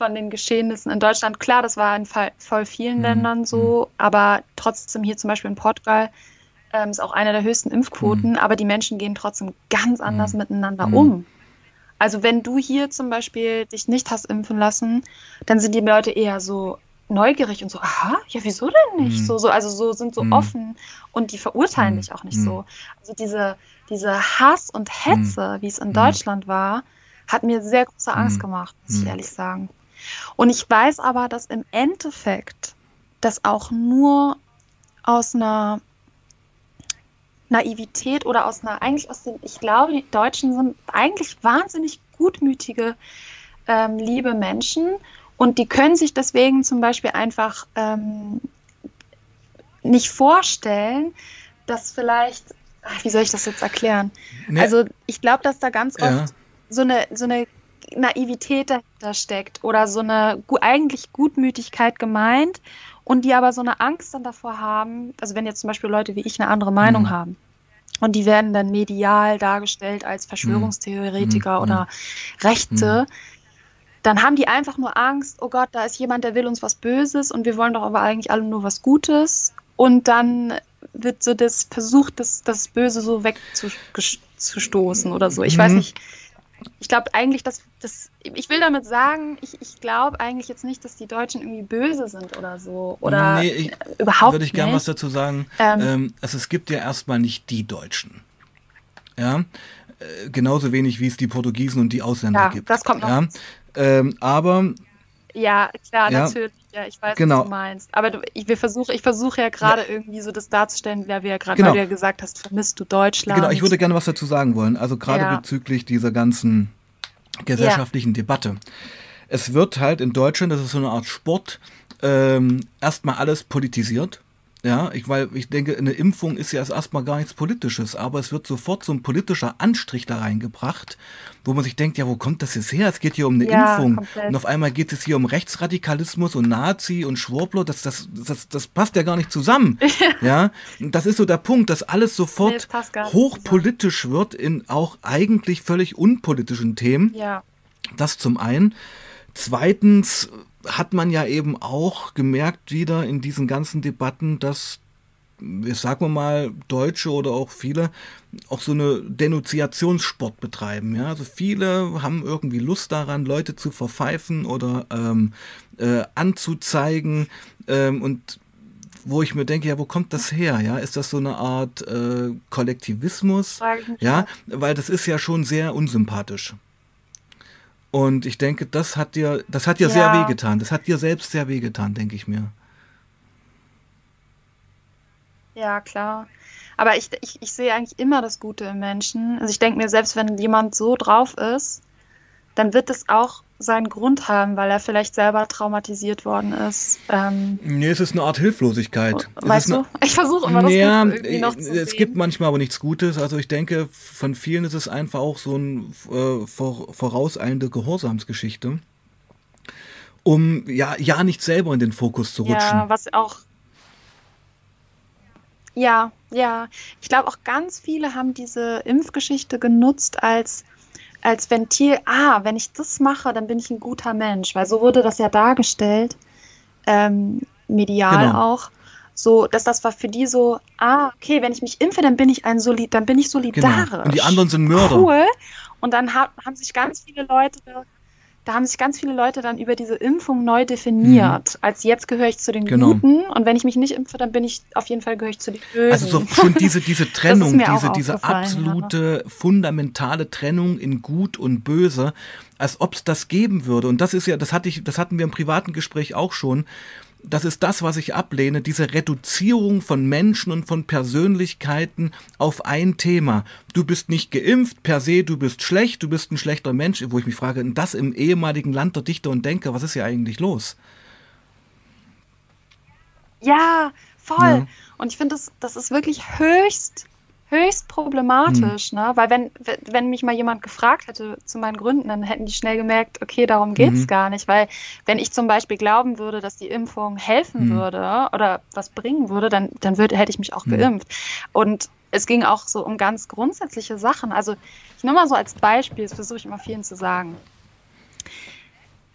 von den Geschehnissen in Deutschland. Klar, das war in voll vielen Mhm. Ländern so, aber trotzdem hier zum Beispiel in Portugal ähm, ist auch eine der höchsten Impfquoten, aber die Menschen gehen trotzdem ganz anders Mhm. miteinander Mhm. um. Also wenn du hier zum Beispiel dich nicht hast impfen lassen, dann sind die Leute eher so neugierig und so, aha, ja, wieso denn nicht? Mhm. So, so, also so sind so Mhm. offen und die verurteilen Mhm. dich auch nicht Mhm. so. Also diese, diese Hass und Hetze, wie es in Mhm. Deutschland war, hat mir sehr große Angst Mhm. gemacht, muss ich Mhm. ehrlich sagen. Und ich weiß aber, dass im Endeffekt das auch nur aus einer Naivität oder aus einer, eigentlich aus dem, ich glaube, die Deutschen sind eigentlich wahnsinnig gutmütige, ähm, liebe Menschen und die können sich deswegen zum Beispiel einfach ähm, nicht vorstellen, dass vielleicht, ach, wie soll ich das jetzt erklären? Ne, Also ich glaube, dass da ganz ja. oft so eine, so eine Naivität dahinter steckt oder so eine eigentlich Gutmütigkeit gemeint und die aber so eine Angst dann davor haben, also wenn jetzt zum Beispiel Leute wie ich eine andere Meinung Mhm. haben und die werden dann medial dargestellt als Verschwörungstheoretiker Mhm. oder Rechte, dann haben die einfach nur Angst, oh Gott, da ist jemand, der will uns was Böses und wir wollen doch aber eigentlich alle nur was Gutes und dann wird so das versucht, das, das Böse so wegzustoßen oder so. Ich weiß Mhm. nicht. Ich glaube eigentlich, dass das. Ich will damit sagen, ich, ich glaube eigentlich jetzt nicht, dass die Deutschen irgendwie böse sind oder so. Oder Nee, ich- überhaupt würde ich gern nicht. was dazu sagen. Ähm. Ähm, also es gibt ja erstmal nicht die Deutschen. Ja. Äh, genauso wenig wie es die Portugiesen und die Ausländer Ja, gibt. das kommt noch Ja. Ähm, aber Ja, klar, Ja. natürlich. Ja, ich weiß, Genau. was du meinst. Aber du, ich, wir versuche, ich versuche ja gerade irgendwie so das darzustellen, wir ja gerade, Genau. ja gesagt hast, vermisst du Deutschland. Genau, ich würde gerne was dazu sagen wollen. Also gerade Ja. bezüglich dieser ganzen gesellschaftlichen Debatte. Es wird halt in Deutschland, das ist so eine Art Sport, ähm, erstmal alles politisiert. Ja, ich, weil ich denke, eine Impfung ist ja erstmal gar nichts Politisches, aber es wird sofort so ein politischer Anstrich da reingebracht, wo man sich denkt, ja, wo kommt das jetzt her? Es geht hier um eine ja, Impfung. Komplett. Und auf einmal geht es hier um Rechtsradikalismus und Nazi und Schwurbler. Das, das, das, das passt ja gar nicht zusammen. ja, das ist so der Punkt, dass alles sofort nee, hochpolitisch wird in auch eigentlich völlig unpolitischen Themen. Ja. Das zum einen. Zweitens hat man ja eben auch gemerkt wieder in diesen ganzen Debatten, dass sagen wir mal, Deutsche oder auch viele auch so eine Denunziationssport betreiben. Ja? Also viele haben irgendwie Lust daran, Leute zu verpfeifen oder ähm, äh, anzuzeigen ähm, und wo ich mir denke, ja, wo kommt das her? Ja, ist das so eine Art äh, Kollektivismus? Ja, weil das ist ja schon sehr unsympathisch. Und ich denke, das hat dir, das hat dir ja. sehr wehgetan. Das hat dir selbst sehr wehgetan, denke ich mir. Ja, klar. Aber ich, ich, ich sehe eigentlich immer das Gute im Menschen. Also ich denke mir, selbst wenn jemand so drauf ist, dann wird es auch seinen Grund haben, weil er vielleicht selber traumatisiert worden ist. Ähm, nee, es ist eine Art Hilflosigkeit. Weißt du? ich versuche immer das ja, irgendwie noch zu Es sehen. gibt manchmal aber nichts Gutes. Also ich denke, von vielen ist es einfach auch so eine äh, vorauseilende Gehorsamsgeschichte. Um ja, ja nicht selber in den Fokus zu rutschen. Ja, was auch ja, ja. Ich glaube auch ganz viele haben diese Impfgeschichte genutzt als als Ventil, ah, wenn ich das mache, dann bin ich ein guter Mensch, weil so wurde das ja dargestellt, ähm, medial genau. auch, so, dass das war für die so, ah, okay, wenn ich mich impfe, dann bin ich ein Solid, dann bin ich solidarisch. Genau. Und die anderen sind Mörder. Cool. Und dann ha haben sich ganz viele Leute da haben sich ganz viele Leute dann über diese Impfung neu definiert. Mhm. Als jetzt gehöre ich zu den genau. Guten und wenn ich mich nicht impfe, dann bin ich auf jeden Fall gehöre ich zu den Bösen. Also so schon diese, diese Trennung, diese, diese absolute ja. fundamentale Trennung in Gut und Böse, als ob es das geben würde. Und das ist ja, das hatte ich, das hatten wir im privaten Gespräch auch schon das ist das, was ich ablehne, diese Reduzierung von Menschen und von Persönlichkeiten auf ein Thema. Du bist nicht geimpft, per se, du bist schlecht, du bist ein schlechter Mensch, wo ich mich frage, das im ehemaligen Land der Dichter und Denker, was ist hier eigentlich los? Ja, voll. Ja. Und ich finde, das, das ist wirklich höchst höchst problematisch, mhm. ne? Weil wenn, wenn mich mal jemand gefragt hätte zu meinen Gründen, dann hätten die schnell gemerkt, okay, darum geht es mhm. gar nicht. Weil wenn ich zum Beispiel glauben würde, dass die Impfung helfen mhm. würde oder was bringen würde, dann, dann würde, hätte ich mich auch mhm. geimpft. Und es ging auch so um ganz grundsätzliche Sachen. Also ich nehme mal so als Beispiel, das versuche ich immer vielen zu sagen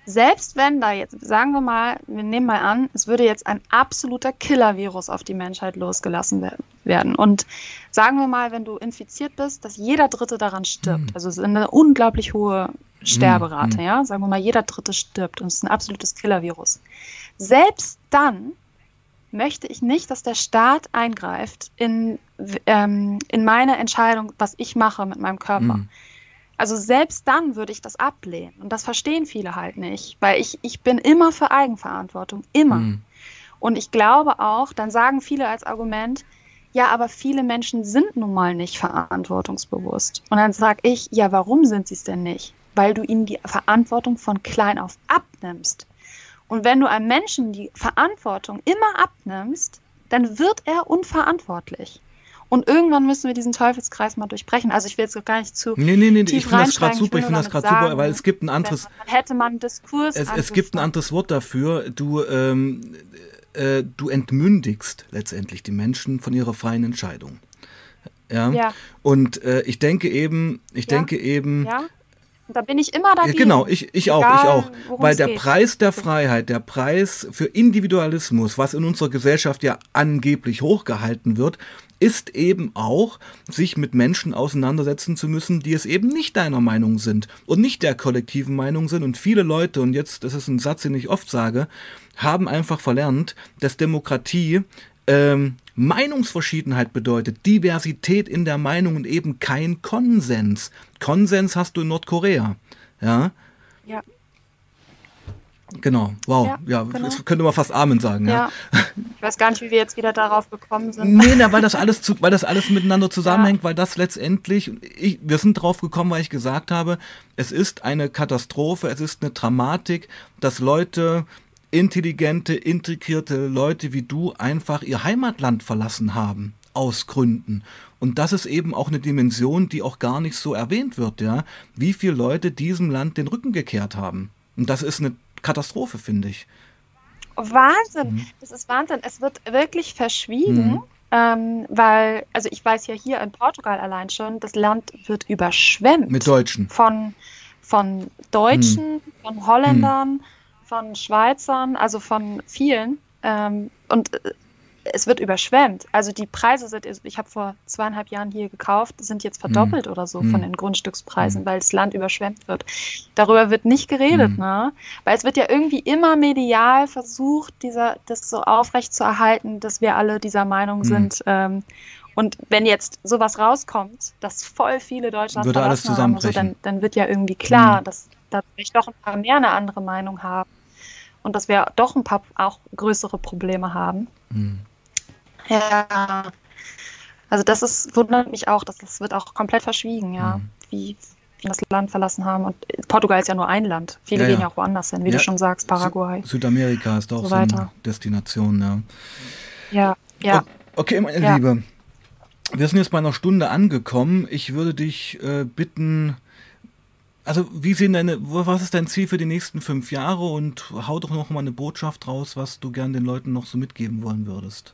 selbst wenn da jetzt, sagen wir mal, wir nehmen mal an, es würde jetzt ein absoluter Killer-Virus auf die Menschheit losgelassen werden. Und sagen wir mal, wenn du infiziert bist, dass jeder Dritte daran stirbt. Mhm. Also es ist eine unglaublich hohe Sterberate, mhm. ja. Sagen wir mal, jeder Dritte stirbt und es ist ein absolutes Killer-Virus. Selbst dann möchte ich nicht, dass der Staat eingreift in, ähm, in meine Entscheidung, was ich mache mit meinem Körper. Mhm. Also selbst dann würde ich das ablehnen. Und das verstehen viele halt nicht, weil ich, ich bin immer für Eigenverantwortung, immer. Mhm. Und ich glaube auch, dann sagen viele als Argument, ja, aber viele Menschen sind nun mal nicht verantwortungsbewusst. Und dann sage ich, ja, warum sind sie es denn nicht? Weil du ihnen die Verantwortung von klein auf abnimmst. Und wenn du einem Menschen die Verantwortung immer abnimmst, dann wird er unverantwortlich. Und irgendwann müssen wir diesen Teufelskreis mal durchbrechen. Also ich will jetzt gar nicht zu. Nee, nee, nee, ich finde das gerade super, ich finde das gerade super, weil es gibt ein anderes. hätte man Diskurs. Es, es gibt ein anderes Wort dafür. Du, ähm, äh, du entmündigst letztendlich die Menschen von ihrer freien Entscheidung. Ja. ja. Und äh, ich denke eben, ich ja. denke eben, ja. Da bin ich immer dagegen. Ja, genau, ich, ich auch, ich auch. Weil der geht. Preis der Freiheit, der Preis für Individualismus, was in unserer Gesellschaft ja angeblich hochgehalten wird, ist eben auch, sich mit Menschen auseinandersetzen zu müssen, die es eben nicht deiner Meinung sind und nicht der kollektiven Meinung sind. Und viele Leute, und jetzt, das ist ein Satz, den ich oft sage, haben einfach verlernt, dass Demokratie ähm, Meinungsverschiedenheit bedeutet, Diversität in der Meinung und eben kein Konsens. Konsens hast du in Nordkorea. Ja. Ja. Genau, wow, ja, ja genau. das könnte man fast Amen sagen. Ja. ja. Ich weiß gar nicht, wie wir jetzt wieder darauf gekommen sind. Nee, na, weil das alles zu, weil das alles miteinander zusammenhängt, ja. weil das letztendlich, ich, wir sind drauf gekommen, weil ich gesagt habe, es ist eine Katastrophe, es ist eine Dramatik, dass Leute intelligente, integrierte Leute wie du einfach ihr Heimatland verlassen haben aus Gründen. Und das ist eben auch eine Dimension, die auch gar nicht so erwähnt wird, ja, wie viele Leute diesem Land den Rücken gekehrt haben. Und das ist eine Katastrophe, finde ich. Wahnsinn, mhm. das ist Wahnsinn. Es wird wirklich verschwiegen. Mhm. Ähm, weil, also ich weiß ja hier in Portugal allein schon, das Land wird überschwemmt. Mit Deutschen. Von, von Deutschen, hm. von Holländern, hm. Von Schweizern, also von vielen. Ähm, und äh, es wird überschwemmt. Also die Preise sind, ich habe vor zweieinhalb Jahren hier gekauft, sind jetzt verdoppelt mm. oder so mm. von den Grundstückspreisen, mm. weil das Land überschwemmt wird. Darüber wird nicht geredet, ne? Weil es wird ja irgendwie immer medial versucht, dieser, das so aufrecht zu erhalten, dass wir alle dieser Meinung sind. Ähm, und wenn jetzt sowas rauskommt, dass voll viele Deutschland Würde alles haben, so, dann, dann wird ja irgendwie klar, dass da vielleicht doch ein paar mehr eine andere Meinung haben und dass wir doch ein paar auch größere Probleme haben. Mhm. Ja. Also das ist, wundert mich auch, dass das wird auch komplett verschwiegen, ja, mhm. wie, wie das Land verlassen haben. Und Portugal ist ja nur ein Land. Viele ja, gehen ja auch woanders hin, wie ja. du schon sagst, Paraguay. Sü Südamerika ist auch so, so eine Destination, ja. Ja, ja. Okay, meine ja. Liebe. Wir sind jetzt bei einer Stunde angekommen. Ich würde dich äh, bitten, also wie sehen deine, was ist dein Ziel für die nächsten fünf Jahre und hau doch noch mal eine Botschaft raus, was du gern den Leuten noch so mitgeben wollen würdest.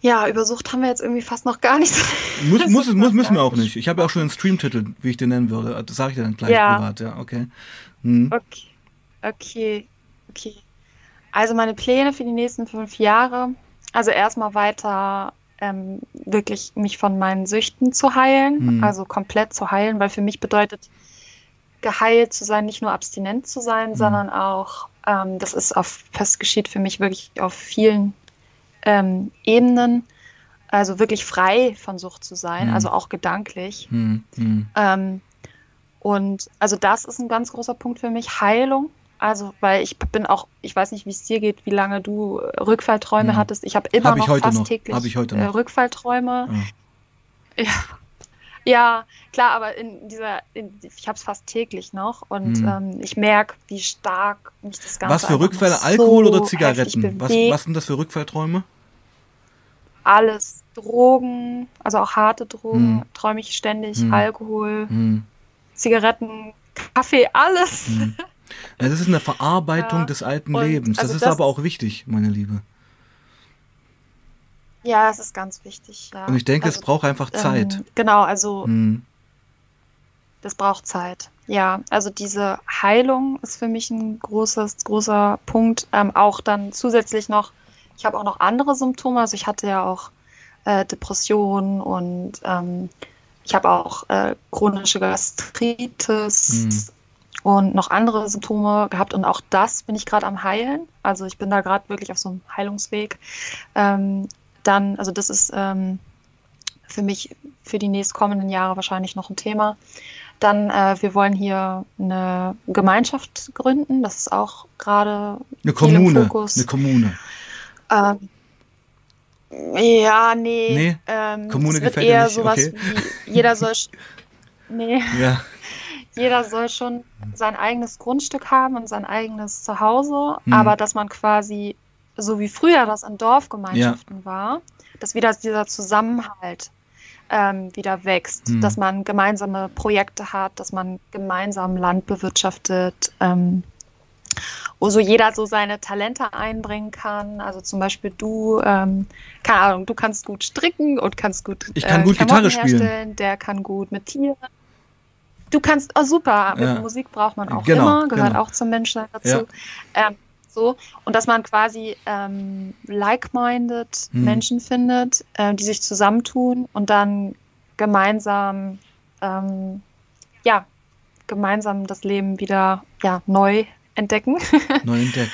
Ja, über Sucht haben wir jetzt irgendwie fast noch gar nichts. Muss, muss, muss, müssen wir auch nicht. Ich habe ja auch schon einen Streamtitel, wie ich den nennen würde. Das sage ich dir dann gleich ja. privat, ja, okay. Hm. Okay. Okay. Okay. Also meine Pläne für die nächsten fünf Jahre. Also erstmal weiter ähm, wirklich mich von meinen Süchten zu heilen, hm. also komplett zu heilen, weil für mich bedeutet geheilt zu sein, nicht nur abstinent zu sein, hm. sondern auch, ähm, das ist auf, das geschieht für mich wirklich auf vielen ähm, Ebenen, also wirklich frei von Sucht zu sein, mhm. also auch gedanklich. Mhm. Ähm, und also das ist ein ganz großer Punkt für mich, Heilung. Also, weil ich bin auch, ich weiß nicht, wie es dir geht, wie lange du Rückfallträume mhm. hattest. Ich habe immer hab noch fast noch. täglich äh, Rückfallträume. Ja. ja. Ja, klar, aber in dieser, in, ich habe es fast täglich noch und hm. ähm, ich merke, wie stark mich das Ganze. Was für Rückfälle, Alkohol so oder Zigaretten? Was, was sind das für Rückfallträume? alles. Drogen, also auch harte Drogen, hm. träume ich ständig, hm. Alkohol, hm. Zigaretten, Kaffee, alles. Hm. Das ist eine Verarbeitung ja. des alten Und Lebens. Das also ist das, aber auch wichtig, meine Liebe. Ja, es ist ganz wichtig. Ja. Und ich denke, also, es braucht einfach ähm, Zeit. Ähm, genau, also hm. das braucht Zeit. Ja, also diese Heilung ist für mich ein großes, großer Punkt. Ähm, auch dann zusätzlich noch ich habe auch noch andere Symptome. Also ich hatte ja auch äh, Depressionen und ähm, ich habe auch äh, chronische Gastritis mhm. Und noch andere Symptome gehabt. Und auch das bin ich gerade am Heilen. Also ich bin da gerade wirklich auf so einem Heilungsweg. Ähm, dann, also das ist ähm, für mich für die nächstkommenden Jahre wahrscheinlich noch ein Thema. Dann, äh, wir wollen hier eine Gemeinschaft gründen. Das ist auch gerade eine Kommune. Eine Kommune. Ähm, ja, nee. Nee. Ähm, Kommune gefällt eher nicht. sowas okay. wie jeder soll. nee. Ja. Jeder soll schon sein eigenes Grundstück haben und sein eigenes Zuhause, hm. aber dass man quasi, so wie früher das an Dorfgemeinschaften ja. war, dass wieder dieser Zusammenhalt ähm, wieder wächst, hm. dass man gemeinsame Projekte hat, dass man gemeinsam Land bewirtschaftet. Ähm, wo so jeder so seine Talente einbringen kann. Also zum Beispiel du, ähm, keine Ahnung, du kannst gut stricken und kannst gut Ich kann äh, gut Gitarre spielen. Der kann gut mit Tieren. Du kannst, oh super, ja. Musik braucht man auch genau, immer, gehört genau. auch zum Menschen dazu. Ja. Ähm, so. Und dass man quasi ähm, like-minded hm. Menschen findet, äh, die sich zusammentun und dann gemeinsam, ähm, ja, gemeinsam das Leben wieder ja, neu entdecken. Neu entdeckt.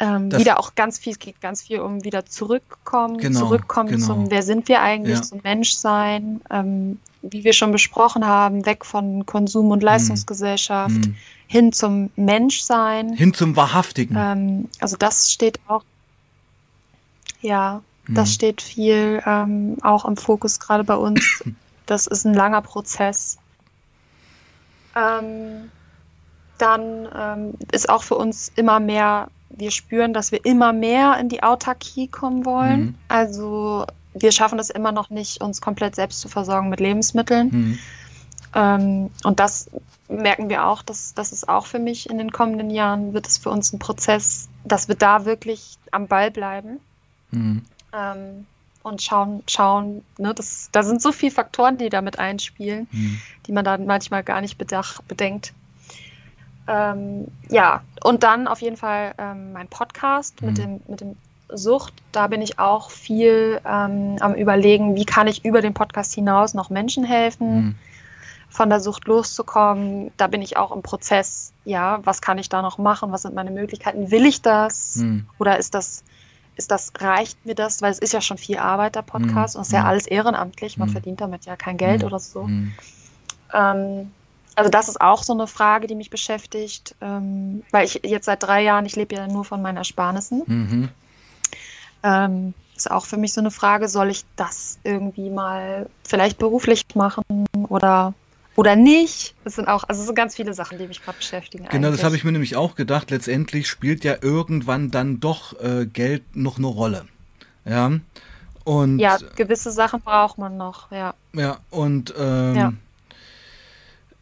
Ähm, wieder auch ganz viel, geht ganz viel um wieder zurückkommen, genau, zurückkommen genau. zum, wer sind wir eigentlich, ja. zum Menschsein, ähm, wie wir schon besprochen haben, weg von Konsum- und hm. Leistungsgesellschaft, hm. hin zum Menschsein. Hin zum Wahrhaftigen. Ähm, also das steht auch, ja, hm. das steht viel ähm, auch im Fokus gerade bei uns. Das ist ein langer Prozess. Ähm, dann ähm, ist auch für uns immer mehr, wir spüren, dass wir immer mehr in die Autarkie kommen wollen. Mhm. Also wir schaffen es immer noch nicht, uns komplett selbst zu versorgen mit Lebensmitteln. Mhm. Ähm, und das merken wir auch, dass das ist auch für mich in den kommenden Jahren, wird es für uns ein Prozess, dass wir da wirklich am Ball bleiben. Mhm. Ähm, und schauen, schauen, ne, das, da sind so viele Faktoren, die damit einspielen, mhm. die man dann manchmal gar nicht bedacht, bedenkt. Ähm, ja, und dann auf jeden Fall ähm, mein Podcast mhm. mit, dem, mit dem Sucht. Da bin ich auch viel ähm, am Überlegen, wie kann ich über den Podcast hinaus noch Menschen helfen, mhm. von der Sucht loszukommen. Da bin ich auch im Prozess, ja, was kann ich da noch machen, was sind meine Möglichkeiten, will ich das mhm. oder ist das ist das, reicht mir das, weil es ist ja schon viel Arbeit, der Podcast, mm, und es ist ja alles ehrenamtlich, man mm. verdient damit ja kein Geld oder so. Ähm, also das ist auch so eine Frage, die mich beschäftigt, ähm, weil ich jetzt seit drei Jahren, ich lebe ja nur von meinen Ersparnissen. Mhm. Ähm, ist auch für mich so eine Frage, soll ich das irgendwie mal vielleicht beruflich machen oder oder nicht. Das sind auch, also es sind ganz viele Sachen, die mich gerade beschäftigen. Genau, eigentlich. das habe ich mir nämlich auch gedacht. Letztendlich spielt ja irgendwann dann doch äh, Geld noch eine Rolle. Ja. Und, ja, gewisse Sachen braucht man noch, ja. Ja, und ähm, ja.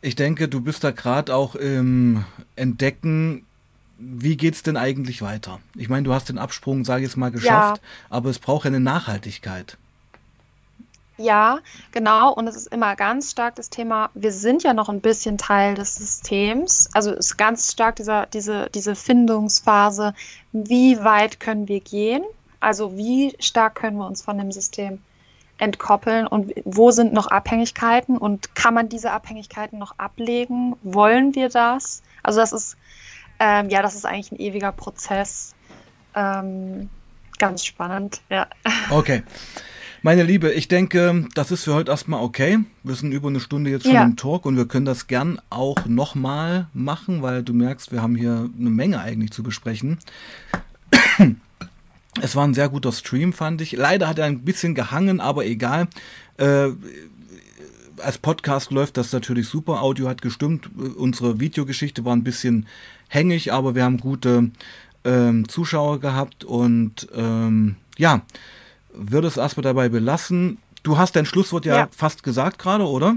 Ich denke, du bist da gerade auch im Entdecken, wie geht es denn eigentlich weiter? Ich meine, du hast den Absprung, sage ich jetzt mal, geschafft, ja. aber es braucht ja eine Nachhaltigkeit. Ja, genau. Und es ist immer ganz stark das Thema, wir sind ja noch ein bisschen Teil des Systems. Also es ist ganz stark dieser, diese, diese Findungsphase, wie weit können wir gehen? Also wie stark können wir uns von dem System entkoppeln und wo sind noch Abhängigkeiten und kann man diese Abhängigkeiten noch ablegen? Wollen wir das? Also das ist, ähm, ja, das ist eigentlich ein ewiger Prozess. Ähm, ganz spannend, ja. Okay. Meine Liebe, ich denke, das ist für heute erstmal okay. Wir sind über eine Stunde jetzt schon ja. im Talk und wir können das gern auch nochmal machen, weil du merkst, wir haben hier eine Menge eigentlich zu besprechen. Es war ein sehr guter Stream, fand ich. Leider hat er ein bisschen gehangen, aber egal. Äh, als Podcast läuft das natürlich super. Audio hat gestimmt. Unsere Videogeschichte war ein bisschen hängig, aber wir haben gute ähm, Zuschauer gehabt und ähm, ja, würde es erstmal dabei belassen. Du hast dein Schlusswort ja, ja. fast gesagt gerade, oder?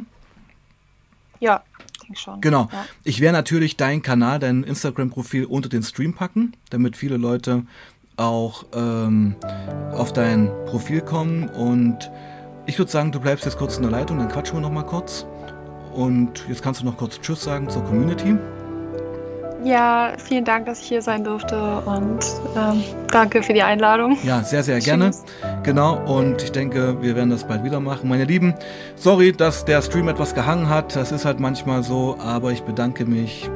Ja, denke schon. Genau. Ja. Ich werde natürlich deinen Kanal, dein Instagram-Profil unter den Stream packen, damit viele Leute auch ähm, auf dein Profil kommen. Und ich würde sagen, du bleibst jetzt kurz in der Leitung, dann quatschen wir noch mal kurz. Und jetzt kannst du noch kurz Tschüss sagen zur Community. Ja, vielen Dank, dass ich hier sein durfte und ähm, danke für die Einladung. Ja, sehr, sehr gerne. Genau, und ich denke, wir werden das bald wieder machen. Meine Lieben, sorry, dass der Stream etwas gehangen hat. Das ist halt manchmal so, aber ich bedanke mich.